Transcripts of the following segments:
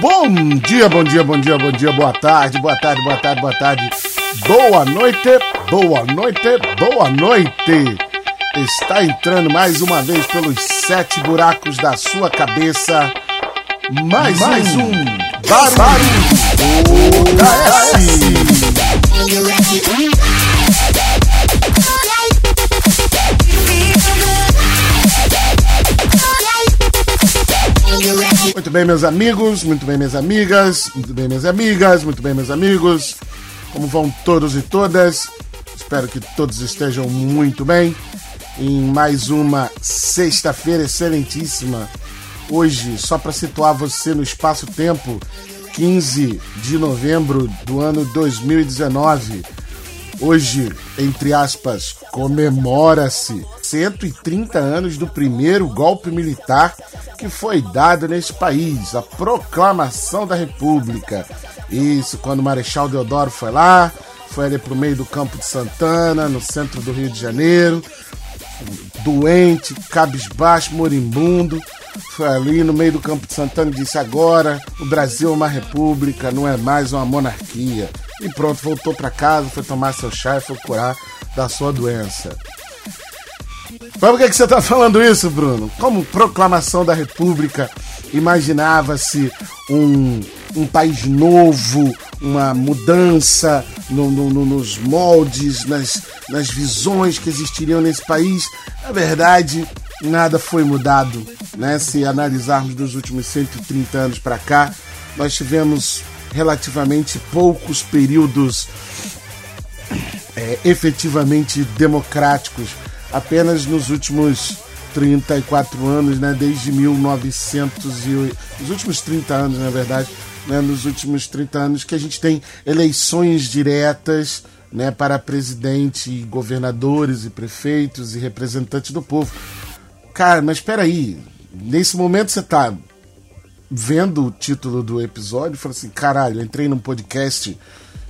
Bom dia, bom dia, bom dia, bom dia, boa tarde, boa tarde, boa tarde, boa tarde. Boa noite, boa noite, boa noite. Está entrando mais uma vez pelos sete buracos da sua cabeça. Mais, mais um, um barulho da S. bem, meus amigos, muito bem, minhas amigas, muito bem, minhas amigas, muito bem, meus amigos. Como vão todos e todas? Espero que todos estejam muito bem. Em mais uma sexta-feira excelentíssima. Hoje, só para situar você no espaço-tempo, 15 de novembro do ano 2019 Hoje, entre aspas, comemora-se 130 anos do primeiro golpe militar que foi dado nesse país, a proclamação da República. Isso, quando o Marechal Deodoro foi lá, foi ali pro meio do Campo de Santana, no centro do Rio de Janeiro, doente, cabisbaixo, moribundo, foi ali no meio do Campo de Santana e disse: agora o Brasil é uma república, não é mais uma monarquia. E pronto, voltou para casa, foi tomar seu chá e foi curar da sua doença. Mas por que, que você está falando isso, Bruno? Como proclamação da República, imaginava-se um, um país novo, uma mudança no, no, no, nos moldes, nas, nas visões que existiriam nesse país. Na verdade, nada foi mudado. Né? Se analisarmos dos últimos 130 anos para cá, nós tivemos relativamente poucos períodos é, efetivamente democráticos, apenas nos últimos 34 anos, né, desde 1900 e os últimos 30 anos, na verdade, né, nos últimos 30 anos que a gente tem eleições diretas, né, para presidente, governadores e prefeitos e representantes do povo. Cara, mas espera aí, nesse momento você está vendo o título do episódio, e falou assim: caralho, entrei num podcast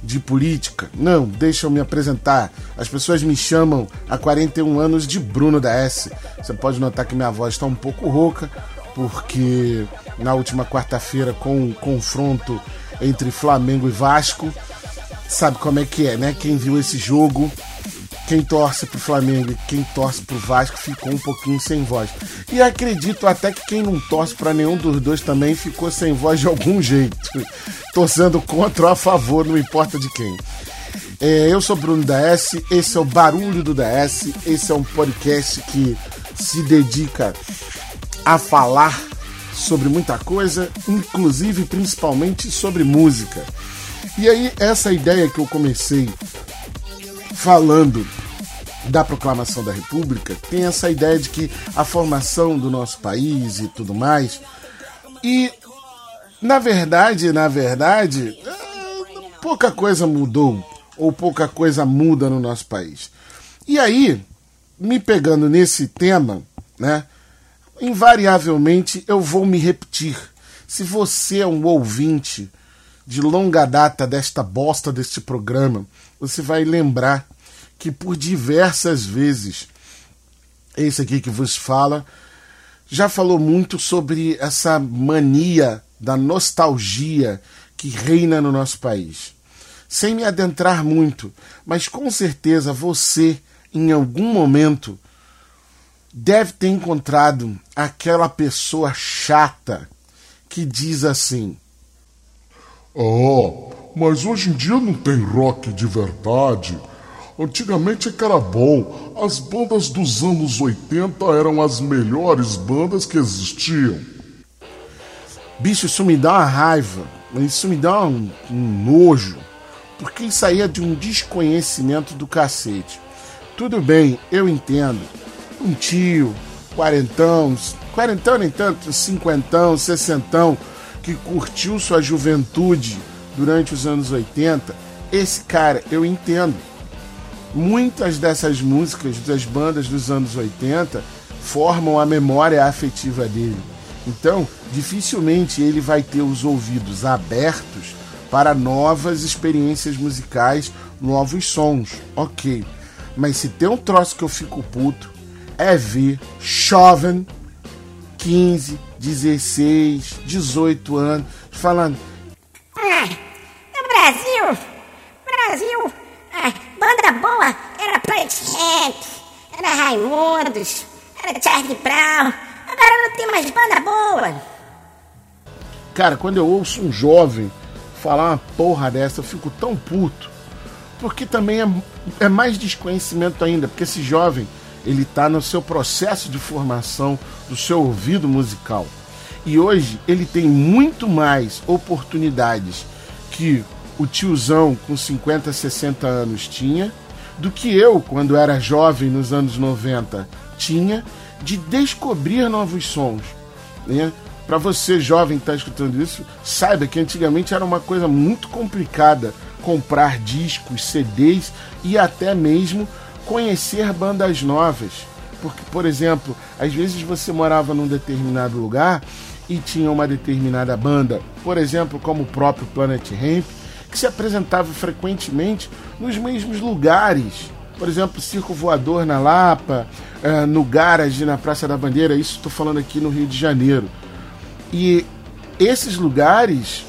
de política. Não, deixa eu me apresentar. As pessoas me chamam há 41 anos de Bruno da S. Você pode notar que minha voz está um pouco rouca, porque na última quarta-feira, com o confronto entre Flamengo e Vasco, sabe como é que é, né? Quem viu esse jogo quem torce pro Flamengo e quem torce pro Vasco ficou um pouquinho sem voz. E acredito até que quem não torce para nenhum dos dois também ficou sem voz de algum jeito, torcendo contra ou a favor, não importa de quem. É, eu sou Bruno da S, esse é o Barulho do DS, esse é um podcast que se dedica a falar sobre muita coisa, inclusive principalmente sobre música. E aí, essa ideia que eu comecei falando da proclamação da República, tem essa ideia de que a formação do nosso país e tudo mais. E na verdade, na verdade, pouca coisa mudou ou pouca coisa muda no nosso país. E aí, me pegando nesse tema, né? Invariavelmente eu vou me repetir. Se você é um ouvinte de longa data desta bosta deste programa, você vai lembrar que por diversas vezes esse aqui que vos fala já falou muito sobre essa mania da nostalgia que reina no nosso país. Sem me adentrar muito, mas com certeza você, em algum momento, deve ter encontrado aquela pessoa chata que diz assim: Oh, mas hoje em dia não tem rock de verdade. Antigamente é era bom. As bandas dos anos 80 eram as melhores bandas que existiam. Bicho, isso me dá uma raiva. Isso me dá um, um nojo. Porque isso aí é de um desconhecimento do cacete. Tudo bem, eu entendo. Um tio, quarentão, quarentão nem tanto, cinquentão, sessentão, que curtiu sua juventude durante os anos 80, esse cara eu entendo muitas dessas músicas das bandas dos anos 80 formam a memória afetiva dele. Então, dificilmente ele vai ter os ouvidos abertos para novas experiências musicais, novos sons. Ok. Mas se tem um troço que eu fico puto, é ver jovem, 15, 16, 18 anos, falando. Ah, no Brasil, Brasil, ah, banda boa era Plant Ramp, era Raimundos, era Charlie Brown. Agora não tem mais banda boa. Cara, quando eu ouço um jovem falar uma porra dessa, eu fico tão puto. Porque também é, é mais desconhecimento ainda, porque esse jovem ele está no seu processo de formação do seu ouvido musical. E hoje ele tem muito mais oportunidades que o tiozão com 50, 60 anos tinha, do que eu, quando era jovem nos anos 90, tinha, de descobrir novos sons. Né? Para você, jovem que está escutando isso, saiba que antigamente era uma coisa muito complicada comprar discos, CDs e até mesmo conhecer bandas novas. Porque, por exemplo, às vezes você morava num determinado lugar e tinha uma determinada banda, por exemplo, como o próprio Planet Ramp, que se apresentava frequentemente nos mesmos lugares. Por exemplo, Circo Voador na Lapa, uh, no Garage na Praça da Bandeira, isso estou falando aqui no Rio de Janeiro. E esses lugares,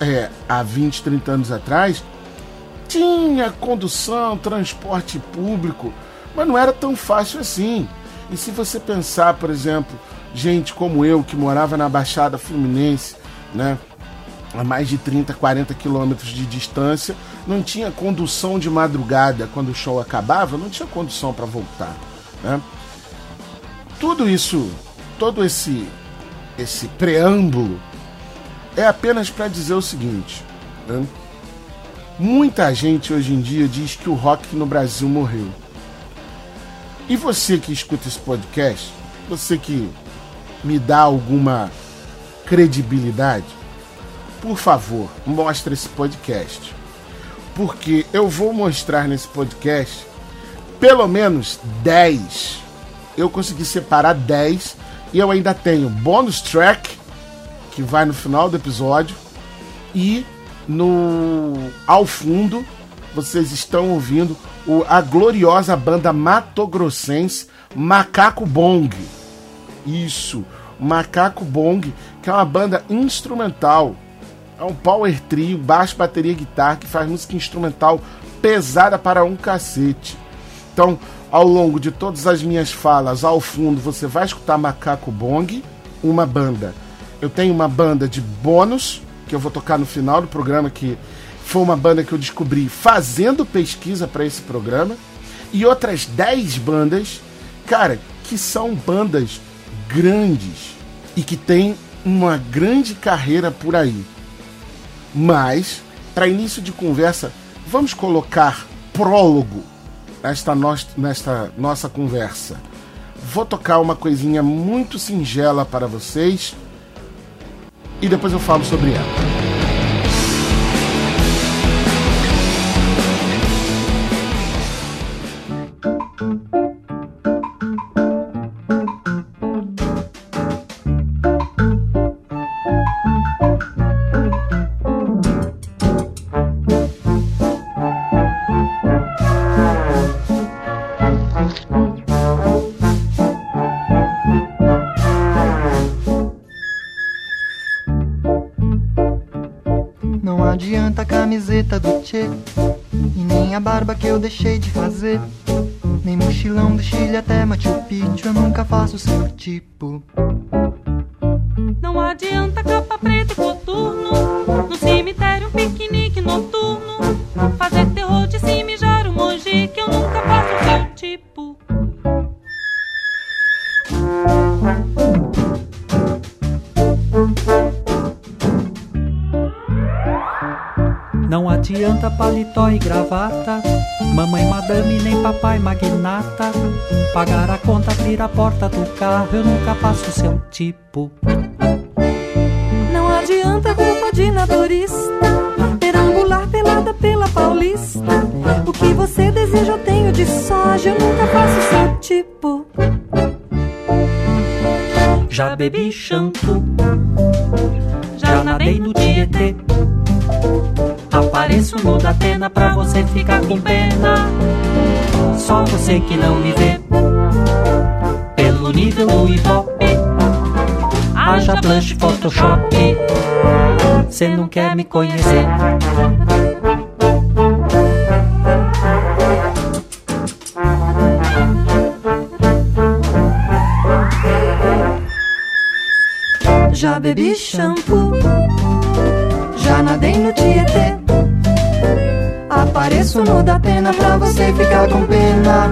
é, há 20, 30 anos atrás, tinha condução, transporte público, mas não era tão fácil assim. E se você pensar, por exemplo, gente como eu que morava na Baixada Fluminense, né, a mais de 30, 40 quilômetros de distância, não tinha condução de madrugada quando o show acabava, não tinha condução para voltar, né? Tudo isso, todo esse esse preâmbulo é apenas para dizer o seguinte, né? Muita gente hoje em dia diz que o rock no Brasil morreu. E você que escuta esse podcast, você que me dá alguma credibilidade, por favor, mostre esse podcast. Porque eu vou mostrar nesse podcast pelo menos 10. Eu consegui separar 10 e eu ainda tenho bônus track que vai no final do episódio e no ao fundo vocês estão ouvindo o, a gloriosa banda matogrossense Macaco Bong. Isso, Macaco Bong, que é uma banda instrumental. É um power trio, baixo, bateria, guitarra, que faz música instrumental pesada para um cacete. Então, ao longo de todas as minhas falas, ao fundo, você vai escutar Macaco Bong, uma banda. Eu tenho uma banda de bônus, que eu vou tocar no final do programa, que foi uma banda que eu descobri fazendo pesquisa para esse programa, e outras 10 bandas, cara, que são bandas grandes e que têm uma grande carreira por aí. Mas, para início de conversa, vamos colocar prólogo nesta, no nesta nossa conversa. Vou tocar uma coisinha muito singela para vocês e depois eu falo sobre ela. Deixei de carro, eu nunca passo seu tipo. Não adianta roupa de naturista, perambular pelada pela paulista. O que você deseja eu tenho de soja, eu nunca faço seu tipo. Já bebi shampoo, já nadei no Tietê. Apareço no da pena pra você ficar com pena. Só você que não me vê. Nível do ibope. Haja blush, Photoshop. Cê não quer me conhecer. Já bebi shampoo, já nadei no Tietê. Apareço no da pena pra você ficar com pena.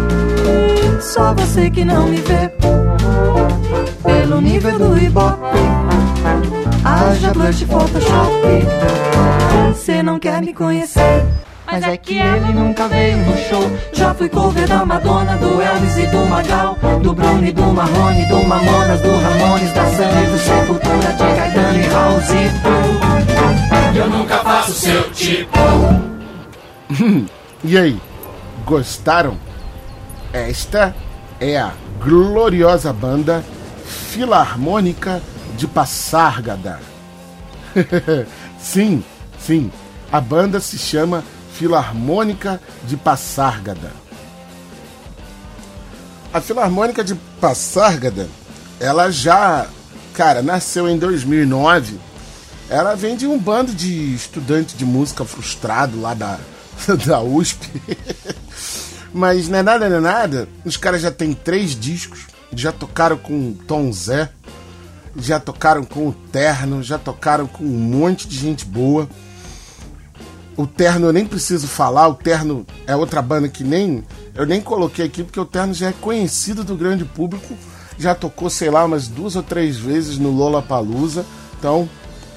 Só você que não me vê pelo nível do Ibope. Haja blush Photoshop. Cê não quer me conhecer. Mas é que ele nunca veio no show. Já fui cover da Madonna, do Elvis e do Magal, do Bruni, do Marrone, do Mamonas, do Ramones, da Sunny, do Sepultura, de Caetano e House. Eu nunca faço seu tipo. E aí, gostaram? Esta é a gloriosa banda Filarmônica de Passárgada. sim, sim, a banda se chama Filarmônica de Passárgada. A Filarmônica de Passárgada, ela já, cara, nasceu em 2009. Ela vem de um bando de estudantes de música frustrado lá da, da USP. Mas não é nada, não é nada. Os caras já têm três discos. Já tocaram com Tom Zé. Já tocaram com o Terno. Já tocaram com um monte de gente boa. O Terno eu nem preciso falar. O Terno é outra banda que nem. Eu nem coloquei aqui porque o Terno já é conhecido do grande público. Já tocou, sei lá, umas duas ou três vezes no Lollapalooza. Então,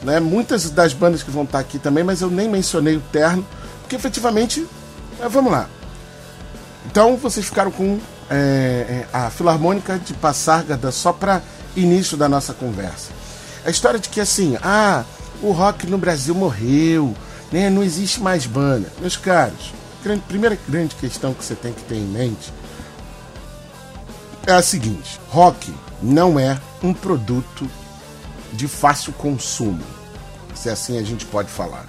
né, muitas das bandas que vão estar aqui também, mas eu nem mencionei o Terno. Porque efetivamente. é, vamos lá. Então vocês ficaram com é, é, a Filarmônica de Passárgada só para início da nossa conversa. A história de que assim, ah, o rock no Brasil morreu, né? não existe mais banda. Meus caros, grande, primeira grande questão que você tem que ter em mente é a seguinte: rock não é um produto de fácil consumo, se assim a gente pode falar.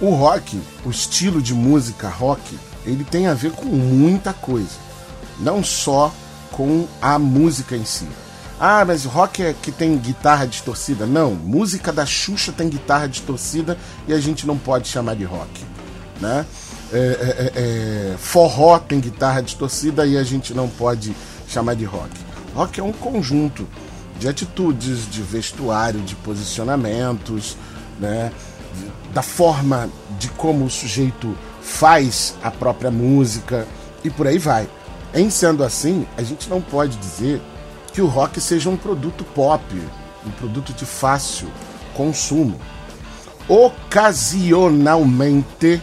O rock, o estilo de música rock, ele tem a ver com muita coisa, não só com a música em si. Ah, mas rock é que tem guitarra distorcida? Não, música da Xuxa tem guitarra distorcida e a gente não pode chamar de rock, né? É, é, é, forró tem guitarra distorcida e a gente não pode chamar de rock. Rock é um conjunto de atitudes, de vestuário, de posicionamentos, né? da forma de como o sujeito faz a própria música e por aí vai. Em sendo assim, a gente não pode dizer que o rock seja um produto pop, um produto de fácil consumo. Ocasionalmente,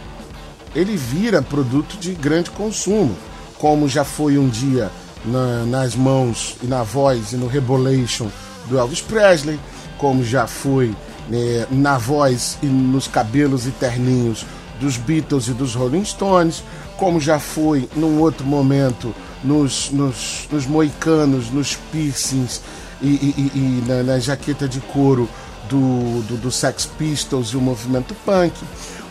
ele vira produto de grande consumo, como já foi um dia na, nas mãos e na voz e no Rebolation do Elvis Presley, como já foi né, na voz e nos cabelos e terninhos dos Beatles e dos Rolling Stones, como já foi num outro momento nos, nos, nos moicanos, nos piercings e, e, e na, na, jaqueta de couro do, do, do Sex Pistols e o movimento punk,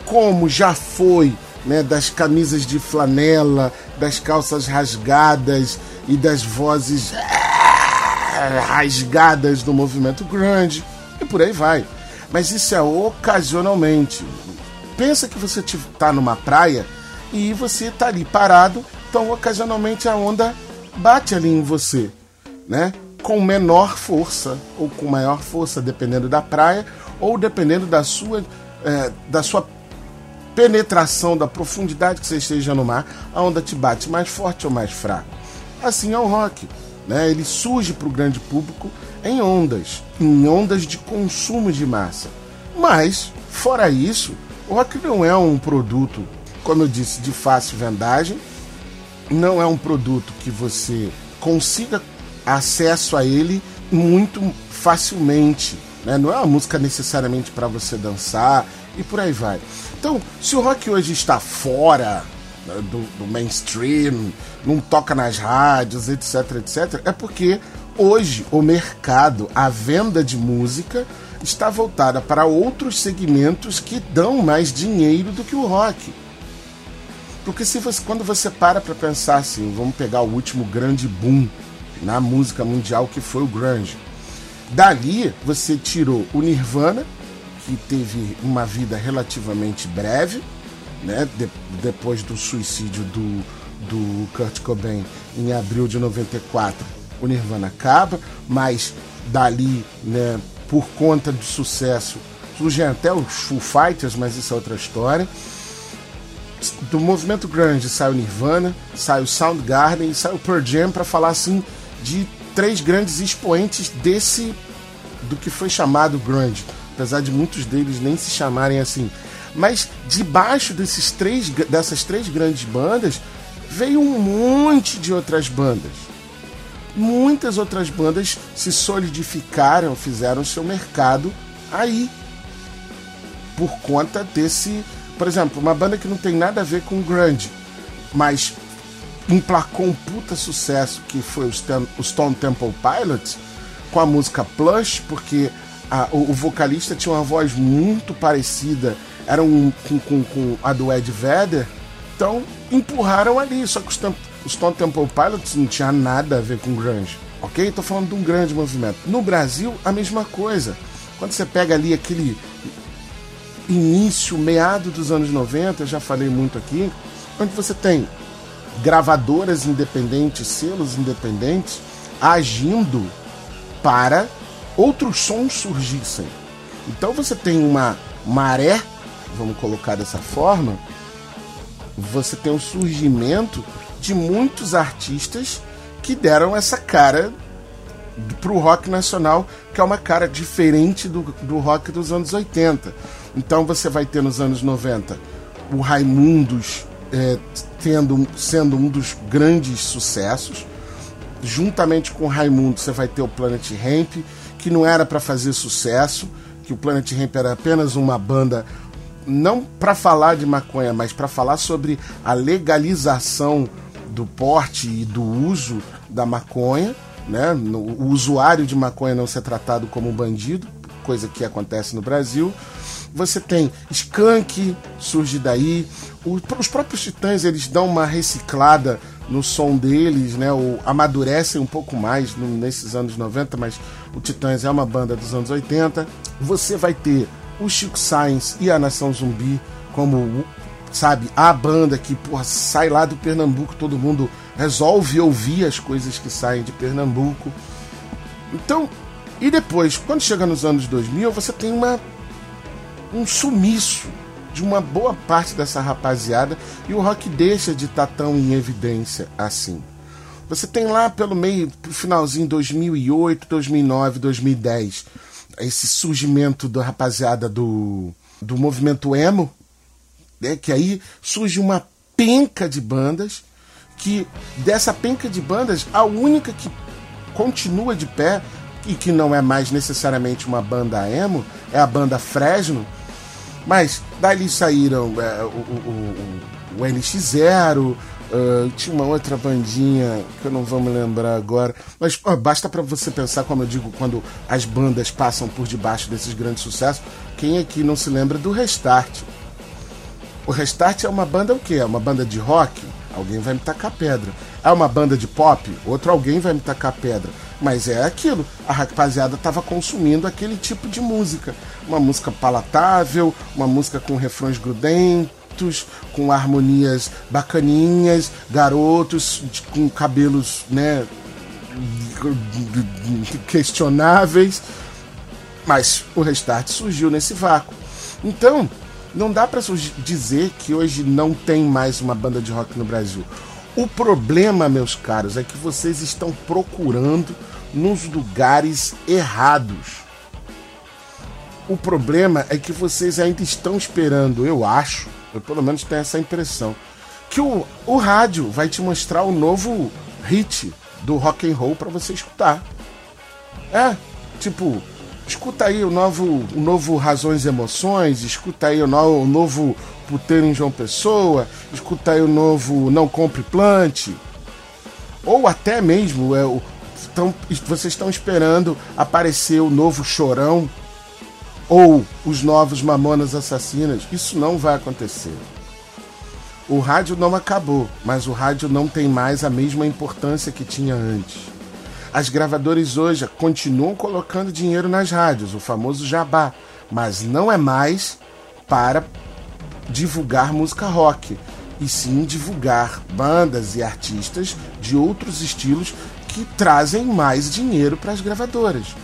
como já foi né, das camisas de flanela, das calças rasgadas e das vozes rasgadas do movimento grunge e por aí vai. Mas isso é ocasionalmente. Pensa que você está numa praia e você está ali parado, então ocasionalmente a onda bate ali em você, né? Com menor força ou com maior força, dependendo da praia ou dependendo da sua, é, da sua penetração, da profundidade que você esteja no mar, a onda te bate mais forte ou mais fraco. Assim é o rock. Né? Ele surge para o grande público em ondas, em ondas de consumo de massa. Mas, fora isso, o rock não é um produto, como eu disse, de fácil vendagem, não é um produto que você consiga acesso a ele muito facilmente. Né? Não é uma música necessariamente para você dançar e por aí vai. Então, se o rock hoje está fora né, do, do mainstream, não toca nas rádios, etc, etc, é porque hoje o mercado, a venda de música está voltada para outros segmentos que dão mais dinheiro do que o rock. Porque se você, quando você para para pensar assim, vamos pegar o último grande boom na música mundial que foi o grunge. Dali você tirou o Nirvana, que teve uma vida relativamente breve, né? De, depois do suicídio do, do Kurt Cobain em abril de 94, o Nirvana acaba, mas dali, né, por conta do sucesso, surgem até os Foo Fighters, mas isso é outra história. Do movimento grunge sai o Nirvana, sai o Soundgarden e sai o Pearl Jam para falar assim de três grandes expoentes desse do que foi chamado grunge, apesar de muitos deles nem se chamarem assim. Mas debaixo desses três, dessas três grandes bandas veio um monte de outras bandas. Muitas outras bandas se solidificaram, fizeram seu mercado aí. Por conta desse. Por exemplo, uma banda que não tem nada a ver com grunge, mas emplacou um puta sucesso que foi o Stone Temple Pilots com a música Plush, porque a, o, o, vocalista tinha uma voz muito parecida, era um, com, com, com a do Ed Vedder, então empurraram ali, só que os, os Stone Temple Pilots não tinha nada a ver com grunge, ok? Tô falando de um grande movimento. No Brasil, a mesma coisa. Quando você pega ali aquele início, meado dos anos 90, já falei muito aqui, onde você tem gravadoras independentes, selos independentes, agindo para outros sons surgissem. Então você tem uma maré, vamos colocar dessa forma, você tem o surgimento de muitos artistas que deram essa cara para o rock nacional, que é uma cara diferente do, do rock dos anos 80. Então você vai ter nos anos 90 o Raimundos é, tendo, sendo um dos grandes sucessos. Juntamente com o Raimundo, você vai ter o Planet Ramp, que não era para fazer sucesso, que o Planet Ramp era apenas uma banda não para falar de maconha, mas para falar sobre a legalização do porte e do uso da maconha, né? O usuário de maconha não ser tratado como um bandido, coisa que acontece no Brasil. Você tem Skank, surge daí. Os próprios Titãs eles dão uma reciclada no som deles, né? O, amadurecem um pouco mais nesses anos 90, mas o Titãs é uma banda dos anos 80. Você vai ter o Chico Sainz e a Nação Zumbi como, sabe, a banda que porra, sai lá do Pernambuco, todo mundo resolve ouvir as coisas que saem de Pernambuco. Então, e depois, quando chega nos anos 2000, você tem uma um sumiço de uma boa parte dessa rapaziada e o rock deixa de estar tá tão em evidência assim. Você tem lá pelo meio, pro finalzinho 2008, 2009, 2010, esse surgimento da rapaziada do, do movimento emo, né, que aí surge uma penca de bandas, que dessa penca de bandas, a única que continua de pé e que não é mais necessariamente uma banda emo, é a banda Fresno, mas dali saíram é, o, o, o, o NX0, uh, tinha uma outra bandinha que eu não vou me lembrar agora. Mas basta para você pensar, como eu digo, quando as bandas passam por debaixo desses grandes sucessos. Quem aqui não se lembra do Restart? O Restart é uma banda o quê? É uma banda de rock? Alguém vai me tacar pedra. É uma banda de pop? Outro alguém vai me tacar pedra. Mas é aquilo, a rapaziada estava consumindo aquele tipo de música. Uma música palatável, uma música com refrões grudentos, com harmonias bacaninhas, garotos com cabelos, né, questionáveis. Mas o Restart surgiu nesse vácuo. Então, não dá para dizer que hoje não tem mais uma banda de rock no Brasil. O problema, meus caros, é que vocês estão procurando nos lugares errados. O problema é que vocês ainda estão esperando, eu acho, eu pelo menos tenho essa impressão, que o, o rádio vai te mostrar o novo hit do rock and roll para você escutar. É, tipo, escuta aí o novo, o novo Razões e Emoções, escuta aí o, no, o novo Puteiro em João Pessoa, escuta aí o novo Não Compre Plante, ou até mesmo é, o, tão, vocês estão esperando aparecer o novo Chorão ou os novos Mamonas Assassinas. Isso não vai acontecer. O rádio não acabou, mas o rádio não tem mais a mesma importância que tinha antes. As gravadoras hoje continuam colocando dinheiro nas rádios, o famoso jabá, mas não é mais para divulgar música rock, e sim divulgar bandas e artistas de outros estilos que trazem mais dinheiro para as gravadoras.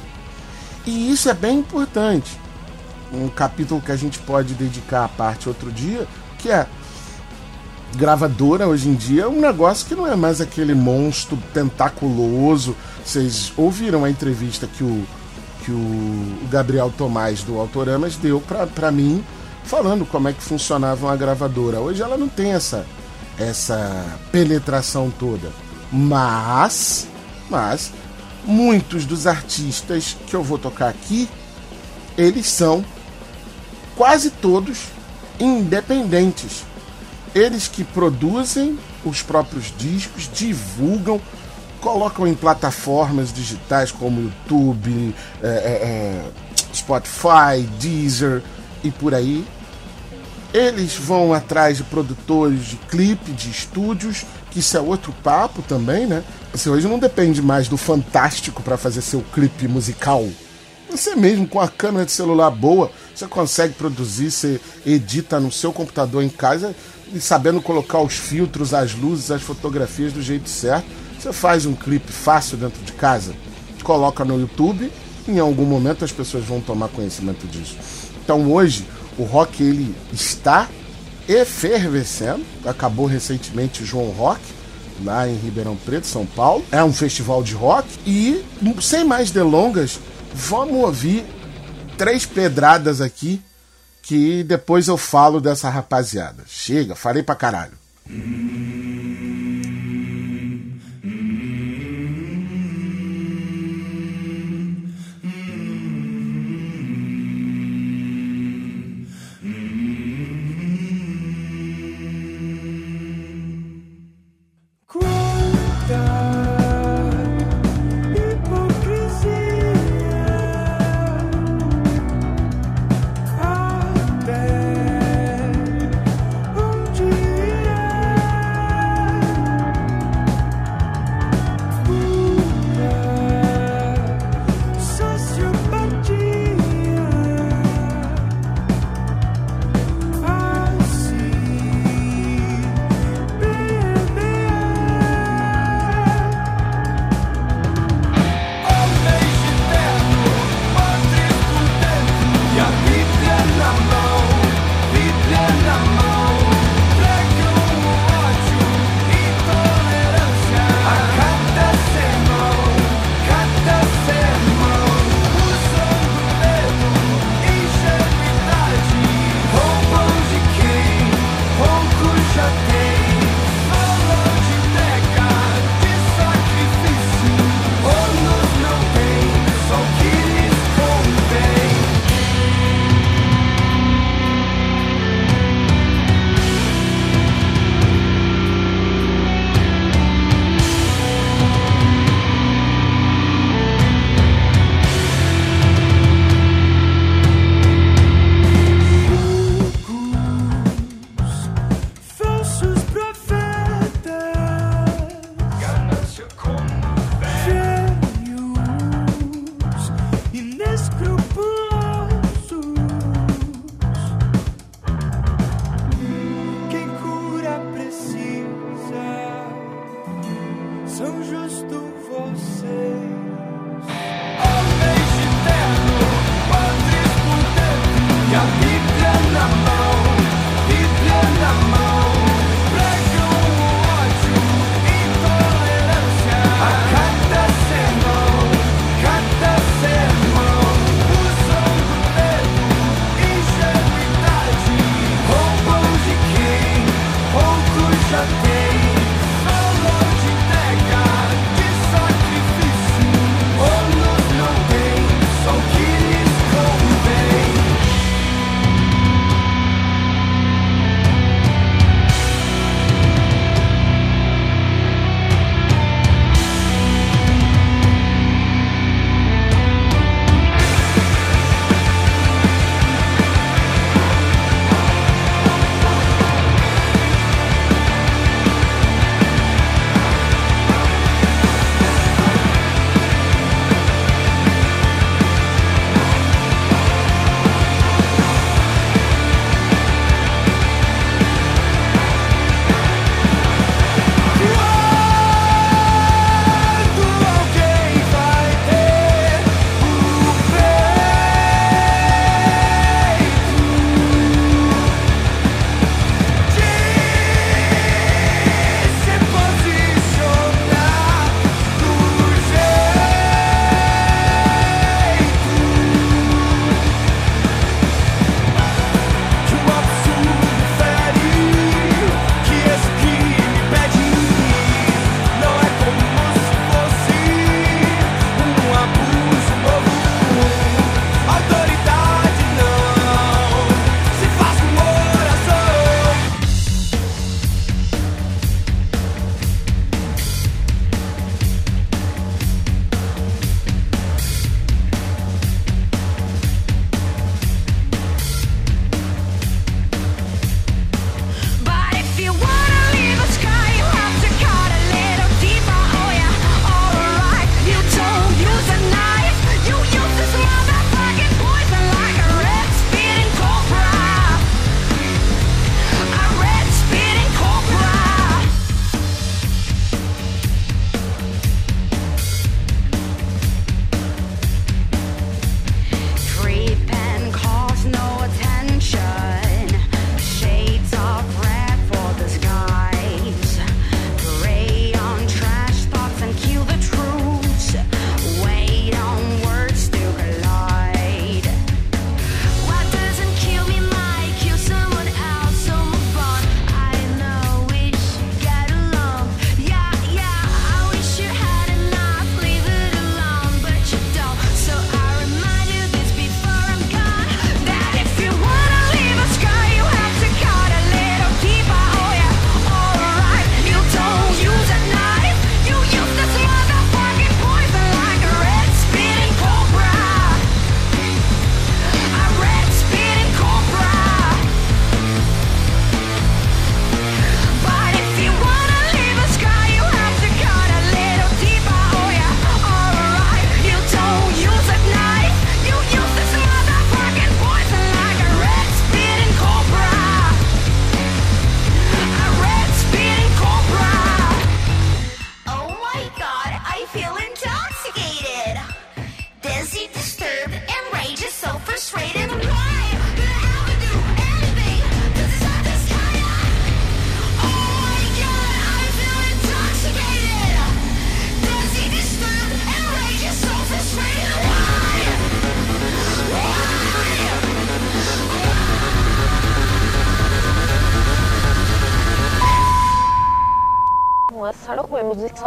E isso é bem importante. Um capítulo que a gente pode dedicar à parte outro dia, que é gravadora hoje em dia é um negócio que não é mais aquele monstro tentaculoso. Vocês ouviram a entrevista que o, que o Gabriel Tomás do Autoramas deu para mim, falando como é que funcionava uma gravadora. Hoje ela não tem essa, essa penetração toda. Mas, mas, muitos dos artistas que eu vou tocar aqui, eles são quase todos independentes eles que produzem os próprios discos, divulgam, colocam em plataformas digitais como YouTube, é, é, Spotify, Deezer e por aí. Eles vão atrás de produtores de clipe, de estúdios, que isso é outro papo também, né? Você hoje não depende mais do fantástico para fazer seu clipe musical. Você mesmo com a câmera de celular boa, você consegue produzir, você edita no seu computador em casa e sabendo colocar os filtros, as luzes, as fotografias do jeito certo, você faz um clipe fácil dentro de casa, coloca no YouTube, em algum momento as pessoas vão tomar conhecimento disso. Então hoje o rock ele está efervescendo. Acabou recentemente o João Rock lá em Ribeirão Preto, São Paulo. É um festival de rock e sem mais delongas, vamos ouvir três pedradas aqui que depois eu falo dessa rapaziada. Chega, falei pra caralho.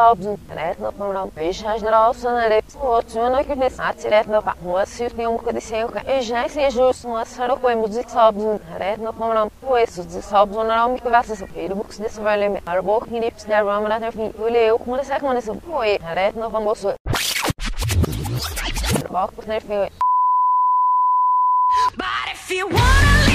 Jacobsen, retno pomral, vyšaž rosa na repsu, očuno kdy sáci retno pa, muasi kdium kdy senka, ežnaj se jus muasaro koi muzik Jacobsen, retno pomral, poesu Jacobsen rom que vas se pedir books desse vale me, arbok hinips der ramla ter fin, ule eu kumda sak manesu, poe, retno pombosu. Arbok kusner fin. But if you wanna leave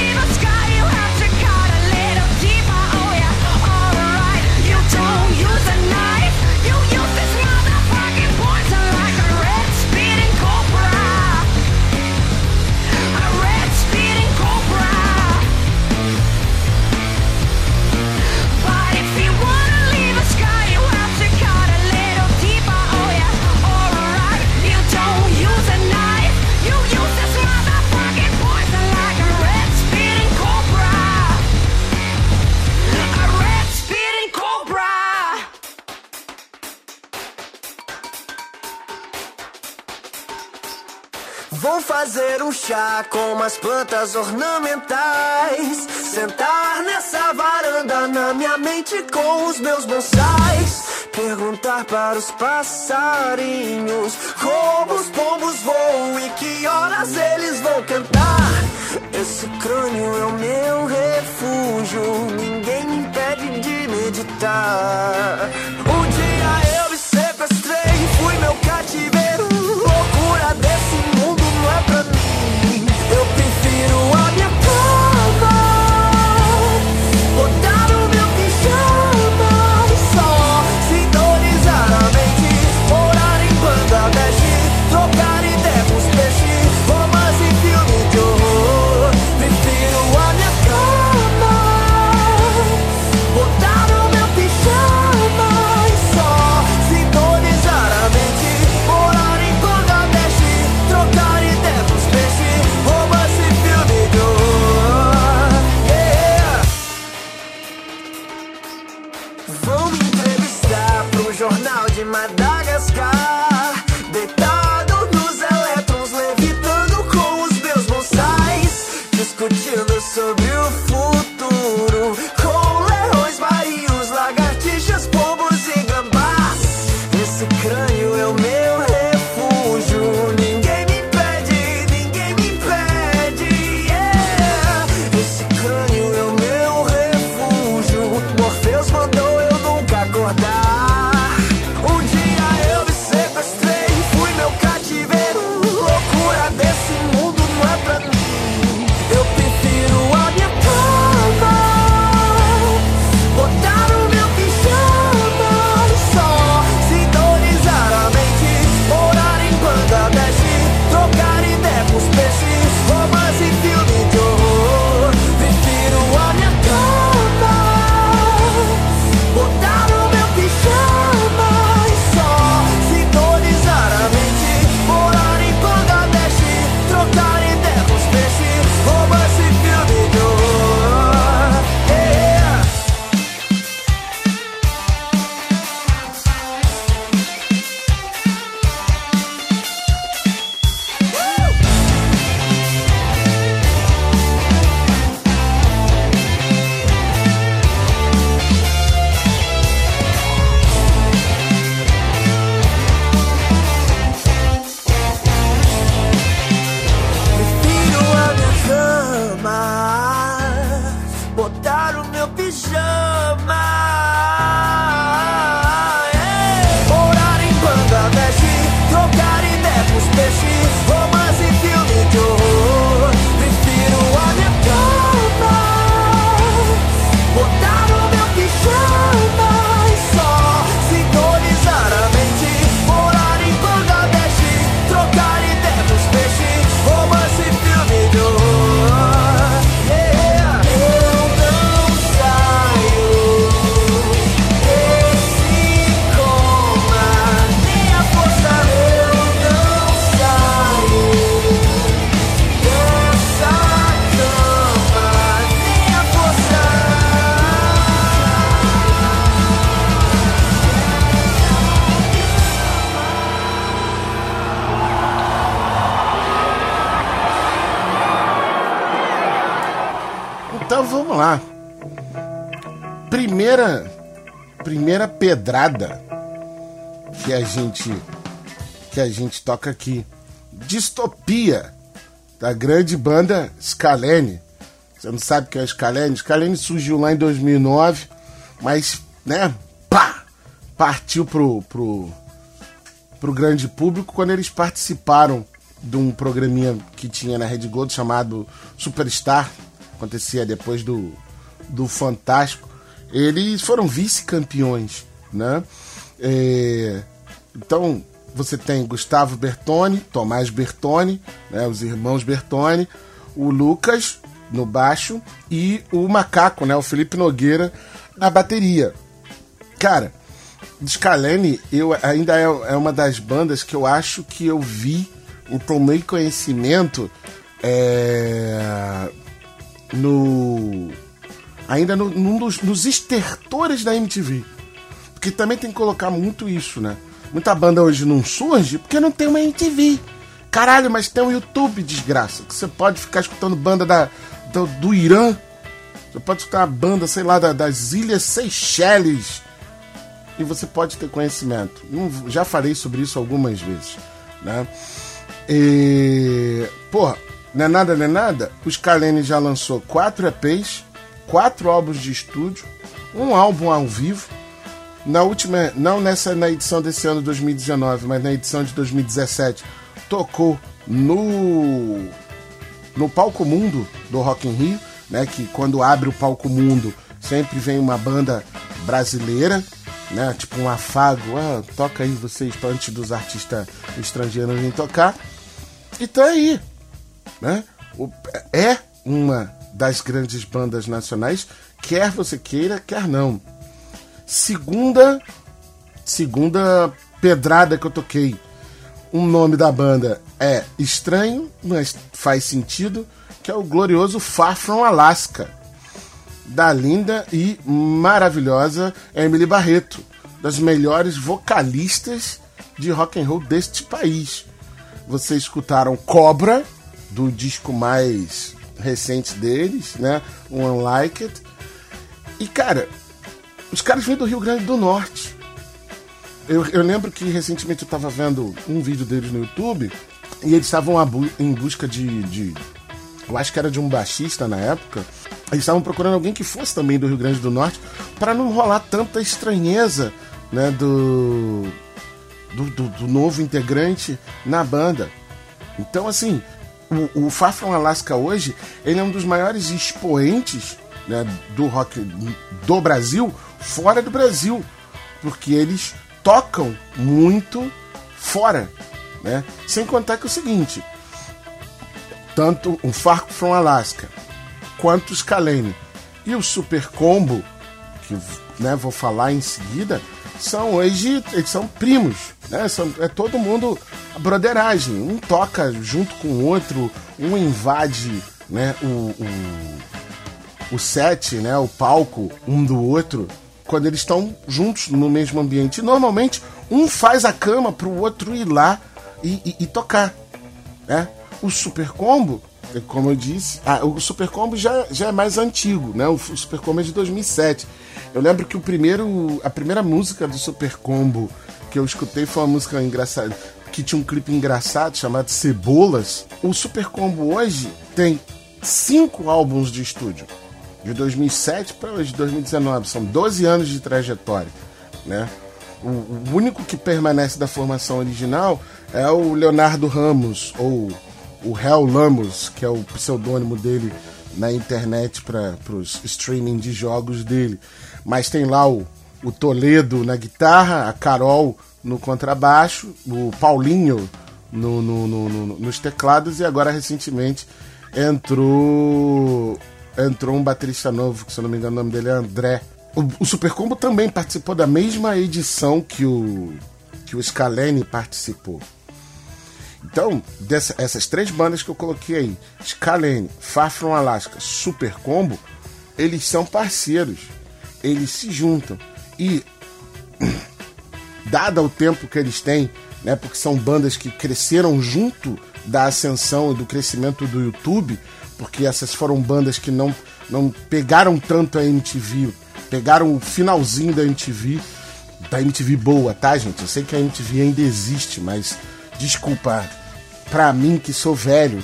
Vou fazer um chá com umas plantas ornamentais. Sentar nessa varanda na minha mente com os meus bonsais. Perguntar para os passarinhos como os pombos voam e que horas eles vão cantar. Esse crânio é o meu refúgio, ninguém me impede de meditar. Um dia pedrada que a gente que a gente toca aqui. Distopia da grande banda Scalene. Você não sabe o que é Scalene? Scalene surgiu lá em 2009, mas, né, pá, partiu pro, pro, pro grande público quando eles participaram de um programinha que tinha na Rede Globo chamado Superstar, acontecia depois do, do Fantástico. Eles foram vice-campeões, né? É, então, você tem Gustavo Bertoni, Tomás Bertoni, né, os irmãos Bertoni, o Lucas no baixo e o macaco, né, o Felipe Nogueira na bateria. Cara, Scalene eu ainda é, é uma das bandas que eu acho que eu vi e tomei conhecimento é, no ainda no, num dos, nos estertores da MTV. Porque também tem que colocar muito isso, né? Muita banda hoje não surge porque não tem uma MTV. Caralho, mas tem um YouTube, desgraça. Que você pode ficar escutando banda da, do, do Irã. Você pode escutar a banda, sei lá, da, das Ilhas Seychelles. E você pode ter conhecimento. Não- já falei sobre isso algumas vezes. Né? E, porra, não é nada, não é nada. O Scalene já lançou quatro EPs, quatro álbuns de estúdio, um álbum ao vivo. Na última, não nessa na edição desse ano 2019, mas na edição de 2017, tocou no no palco mundo do Rock in Rio, né, que quando abre o palco mundo sempre vem uma banda brasileira, né, tipo um afago, ah, toca aí vocês pra antes dos artistas estrangeiros virem tocar. E tá aí, né? O- é uma das grandes bandas nacionais, quer você queira, quer não. Segunda segunda pedrada que eu toquei. O nome da banda é estranho, mas faz sentido, que é o glorioso Far From Alaska, da linda e maravilhosa Emily Barreto, das melhores vocalistas de rock and roll deste país. Vocês escutaram Cobra, do disco mais recente deles, né? O Unlike It. E cara, os caras vêm do Rio Grande do Norte. Eu, eu lembro que recentemente eu estava vendo um vídeo deles no YouTube e eles estavam em busca de, de. Eu acho que era de um baixista na época. Eles estavam procurando alguém que fosse também do Rio Grande do Norte para não rolar tanta estranheza né, do, do, do- do novo integrante na banda. Então, assim, o, o Alaska hoje, ele é um dos maiores expoentes né, do rock do Brasil, fora do Brasil. Porque eles tocam muito fora. Né? Sem contar que é o seguinte, tanto o Far From Alaska quanto o Scalene e o Super Combo, que né, vou falar em seguida, são hoje, eles são primos, né? São, é todo mundo a broderagem. Um toca junto com o outro, um invade né, o, o, o set, né, o palco um do outro, quando eles estão juntos no mesmo ambiente. E normalmente um faz a cama pro outro ir lá e, e- e tocar. Né? O Super Combo, como eu disse, ah, o Super Combo já, já é mais antigo, né? O Super Combo é de 2007. Eu lembro que o primeiro, a primeira música do Super Combo que eu escutei foi uma música engraçada, que tinha um clipe engraçado chamado Cebolas. O Super Combo hoje tem cinco álbuns de estúdio, de 2007 para hoje, 2019. São 12 anos de trajetória, né? O, o único que permanece da formação original é o Leonardo Ramos, ou o Hell Lamos, que é o pseudônimo dele na internet para os streaming de jogos dele. Mas tem lá o, o Toledo na guitarra, a Carol no contrabaixo, o Paulinho no- no- no- nos teclados e agora recentemente entrou entrou um baterista novo, que se eu não me engano o nome dele é André. O, o Super Combo também participou da mesma edição que o que o Scalene participou. Então, dessa, essas três bandas que eu coloquei aí, Scalene, Far From Alaska, Super Combo, eles são parceiros. Eles se juntam. E, dado o tempo que eles têm, né, porque são bandas que cresceram junto da ascensão e do crescimento do YouTube, porque essas foram bandas que não, não pegaram tanto a MTV Pegaram o finalzinho da MTV, da MTV boa, tá, gente? Eu sei que a MTV ainda existe, mas desculpa, pra mim que sou velho,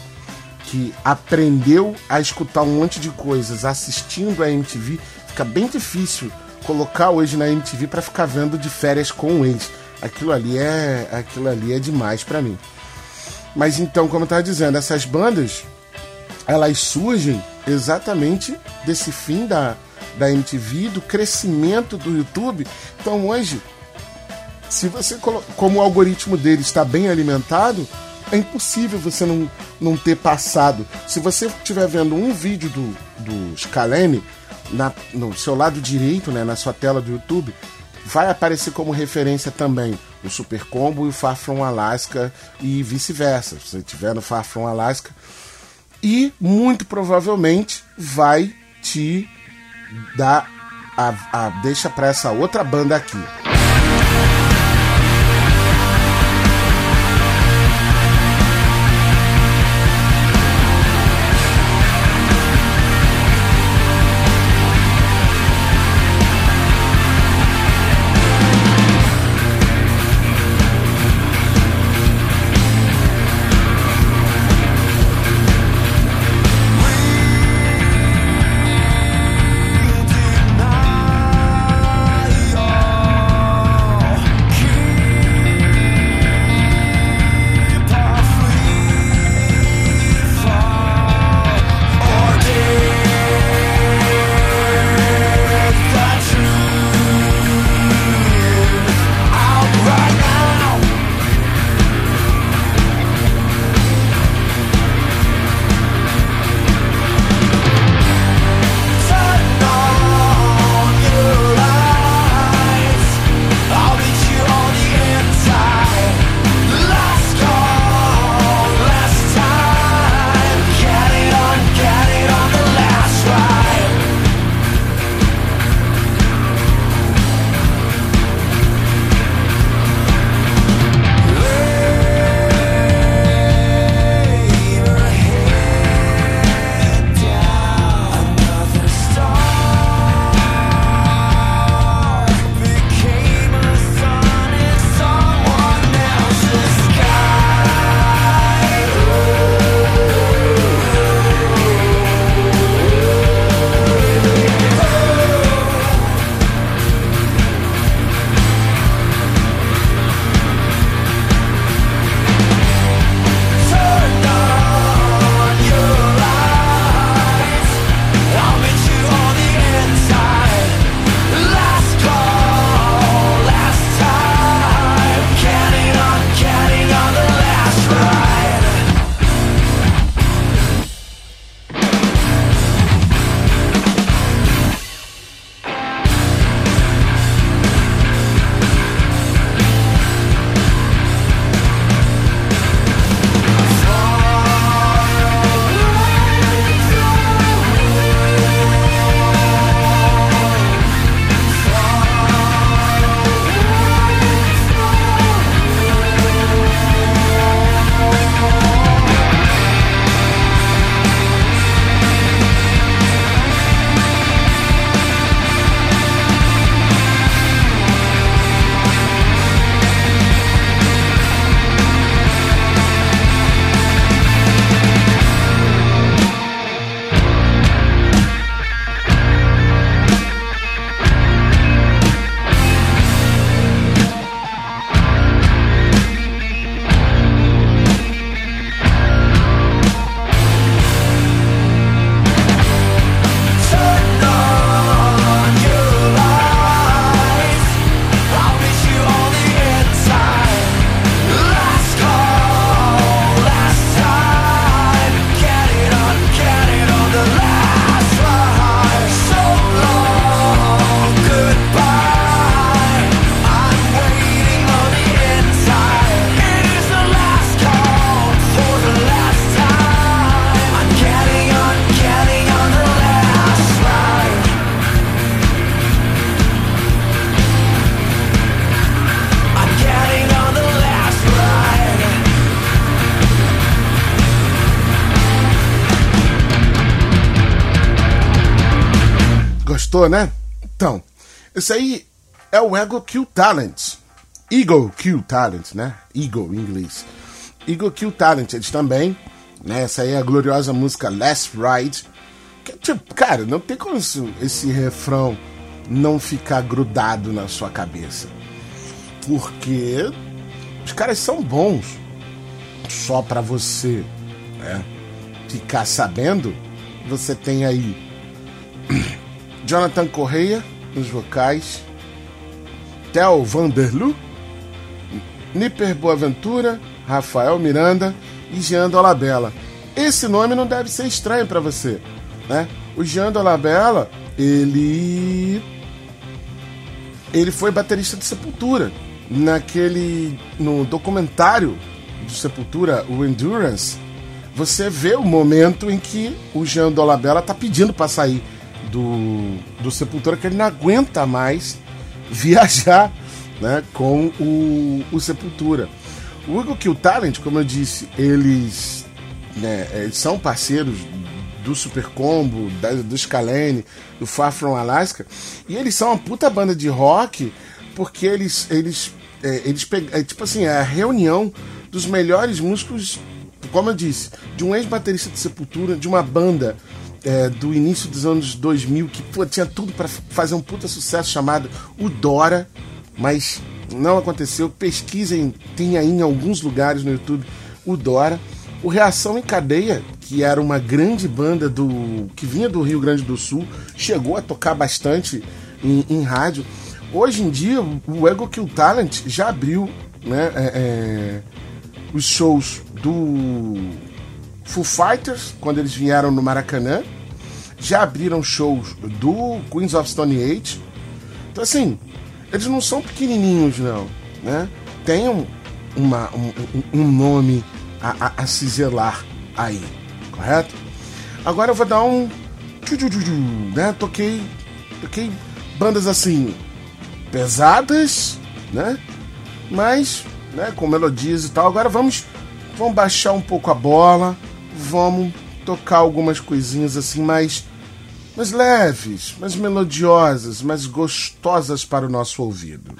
que aprendeu a escutar um monte de coisas assistindo a MTV, fica bem difícil colocar hoje na MTV pra ficar vendo de férias com o ex. Aquilo ali é, aquilo ali é demais pra mim. Mas então, como eu tava dizendo, essas bandas elas surgem exatamente desse fim da, da MTV, do crescimento do YouTube. Então hoje, se você como o algoritmo dele está bem alimentado, é impossível você não, não ter passado. Se você estiver vendo um vídeo do, do Scalene na, no seu lado direito, né, na sua tela do YouTube, vai aparecer como referência também o Super Combo e o Far From Alaska e vice-versa. Se você estiver no Far From Alaska, e muito provavelmente vai te dar a, a deixa para essa outra banda aqui. Né? Então, esse aí é o Ego Kill Talent. Eagle Kill Talent, né? Eagle em inglês. Eagle Kill Talent, eles também, né? Essa aí é a gloriosa música Last Ride. Que, tipo, cara, não tem como isso- esse refrão não ficar grudado na sua cabeça. Porque os caras são bons. Só pra você né, ficar sabendo, você tem aí Jonathan Correia nos vocais, Theo Vanderlu, Nipper Boaventura, Rafael Miranda e Jean Dolabella. Esse nome não deve ser estranho pra você, né? O Jean Dolabella, ele ele foi baterista de Sepultura. Naquele no documentário do Sepultura, o Endurance, você vê o momento em que o Jean Dolabella tá pedindo para sair do, do Sepultura, que ele não aguenta mais viajar né, com o, o Sepultura. O Eagle Kill Talent, como eu disse, eles, né, eles são parceiros do Super Combo, da, do Scalene, do Far From Alaska, e eles são uma puta banda de rock porque eles, eles, é, eles pegam, é, tipo assim, é a reunião dos melhores músicos, como eu disse, de um ex-baterista de Sepultura, de uma banda é, do início dos anos 2000 que pô, tinha tudo para fazer um puta sucesso chamado O Dora, mas não aconteceu. Pesquisem, tem aí em alguns lugares no YouTube o Dora. O Reação em Cadeia, que era uma grande banda do que vinha do Rio Grande do Sul, chegou a tocar bastante em, em rádio. Hoje em dia, o Ego Kill Talent já abriu né, é, é, os shows do Foo Fighters, quando eles vieram no Maracanã. Já abriram shows do Queens of Stone Age. Então, assim, eles não são pequenininhos, não. Né? Tem um, uma, um, um- nome a, a, a se zelar aí, correto? Agora eu vou dar um. Né? Toquei, toquei bandas assim, pesadas, né? Mas, né, com melodias e tal. Agora vamos, vamos baixar um pouco a bola, vamos tocar algumas coisinhas assim mais, mais leves, mais melodiosas, mais gostosas para o nosso ouvido.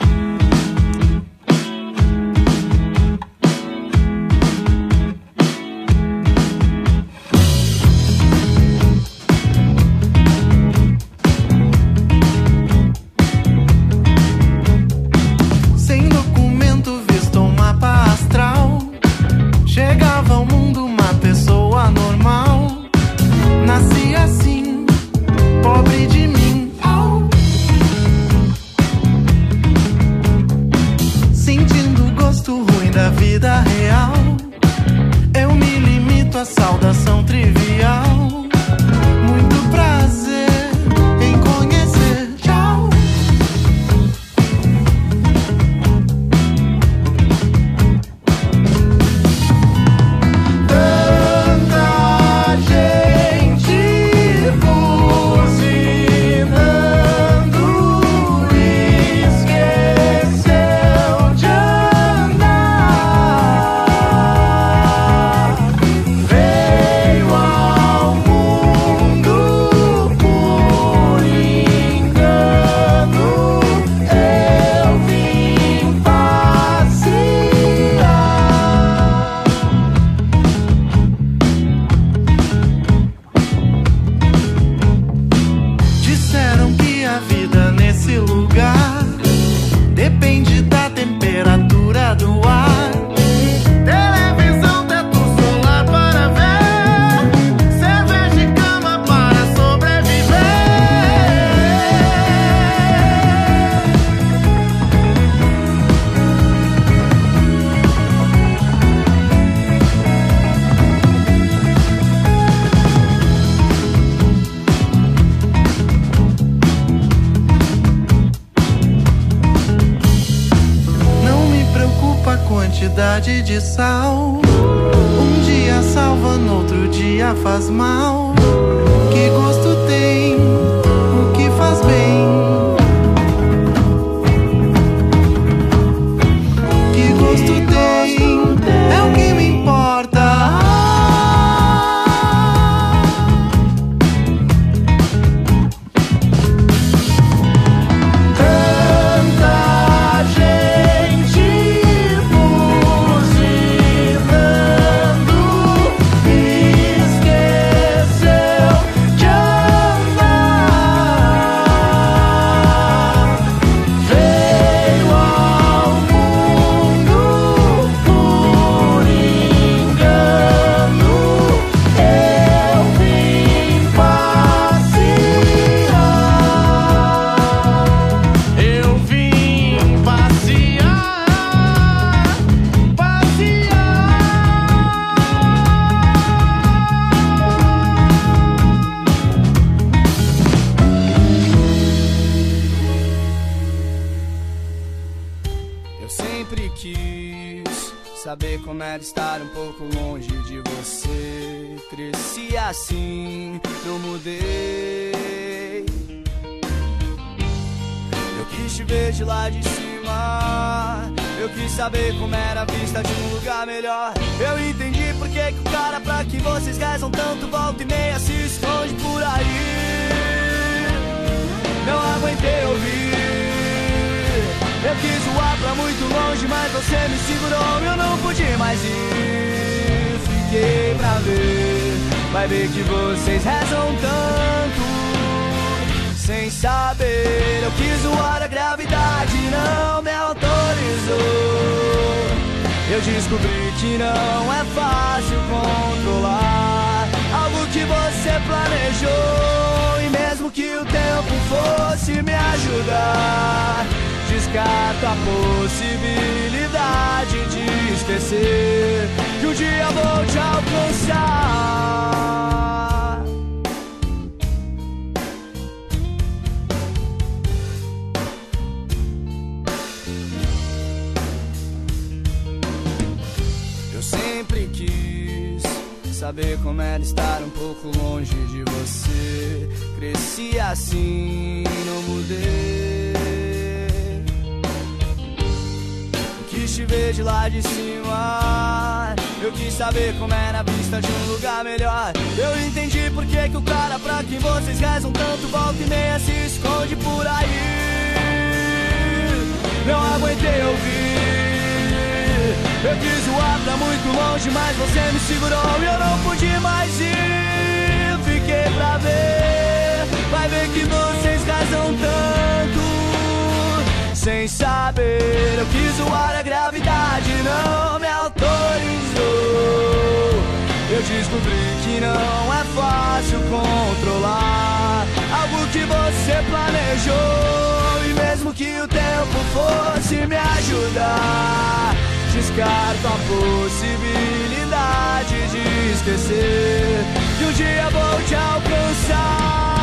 Vida de sal. Um dia salva, no outro dia faz mal. Sem saber. Eu quis zoar a gravidade, não me autorizou. Eu descobri que não é fácil controlar algo que você planejou. E mesmo que o tempo fosse me ajudar, descarto a possibilidade de esquecer que um dia vou te alcançar. Saber como era estar um pouco longe de você. Cresci assim, não mudei. Quis te ver de lá de cima. Eu quis saber como era a vista de um lugar melhor. Eu entendi por que, que o cara pra quem vocês rezam tanto volta e meia se esconde por aí. Não aguentei ouvir. Eu quis voar pra muito longe, mas você me segurou e eu não pude mais ir. Fiquei pra ver, vai ver que vocês casam tanto. Sem saber, eu quis zoar a gravidade, não me autorizou. Eu descobri que não é fácil controlar algo que você planejou. E mesmo que o tempo fosse me ajudar, descarto a possibilidade de esquecer que um dia vou te alcançar.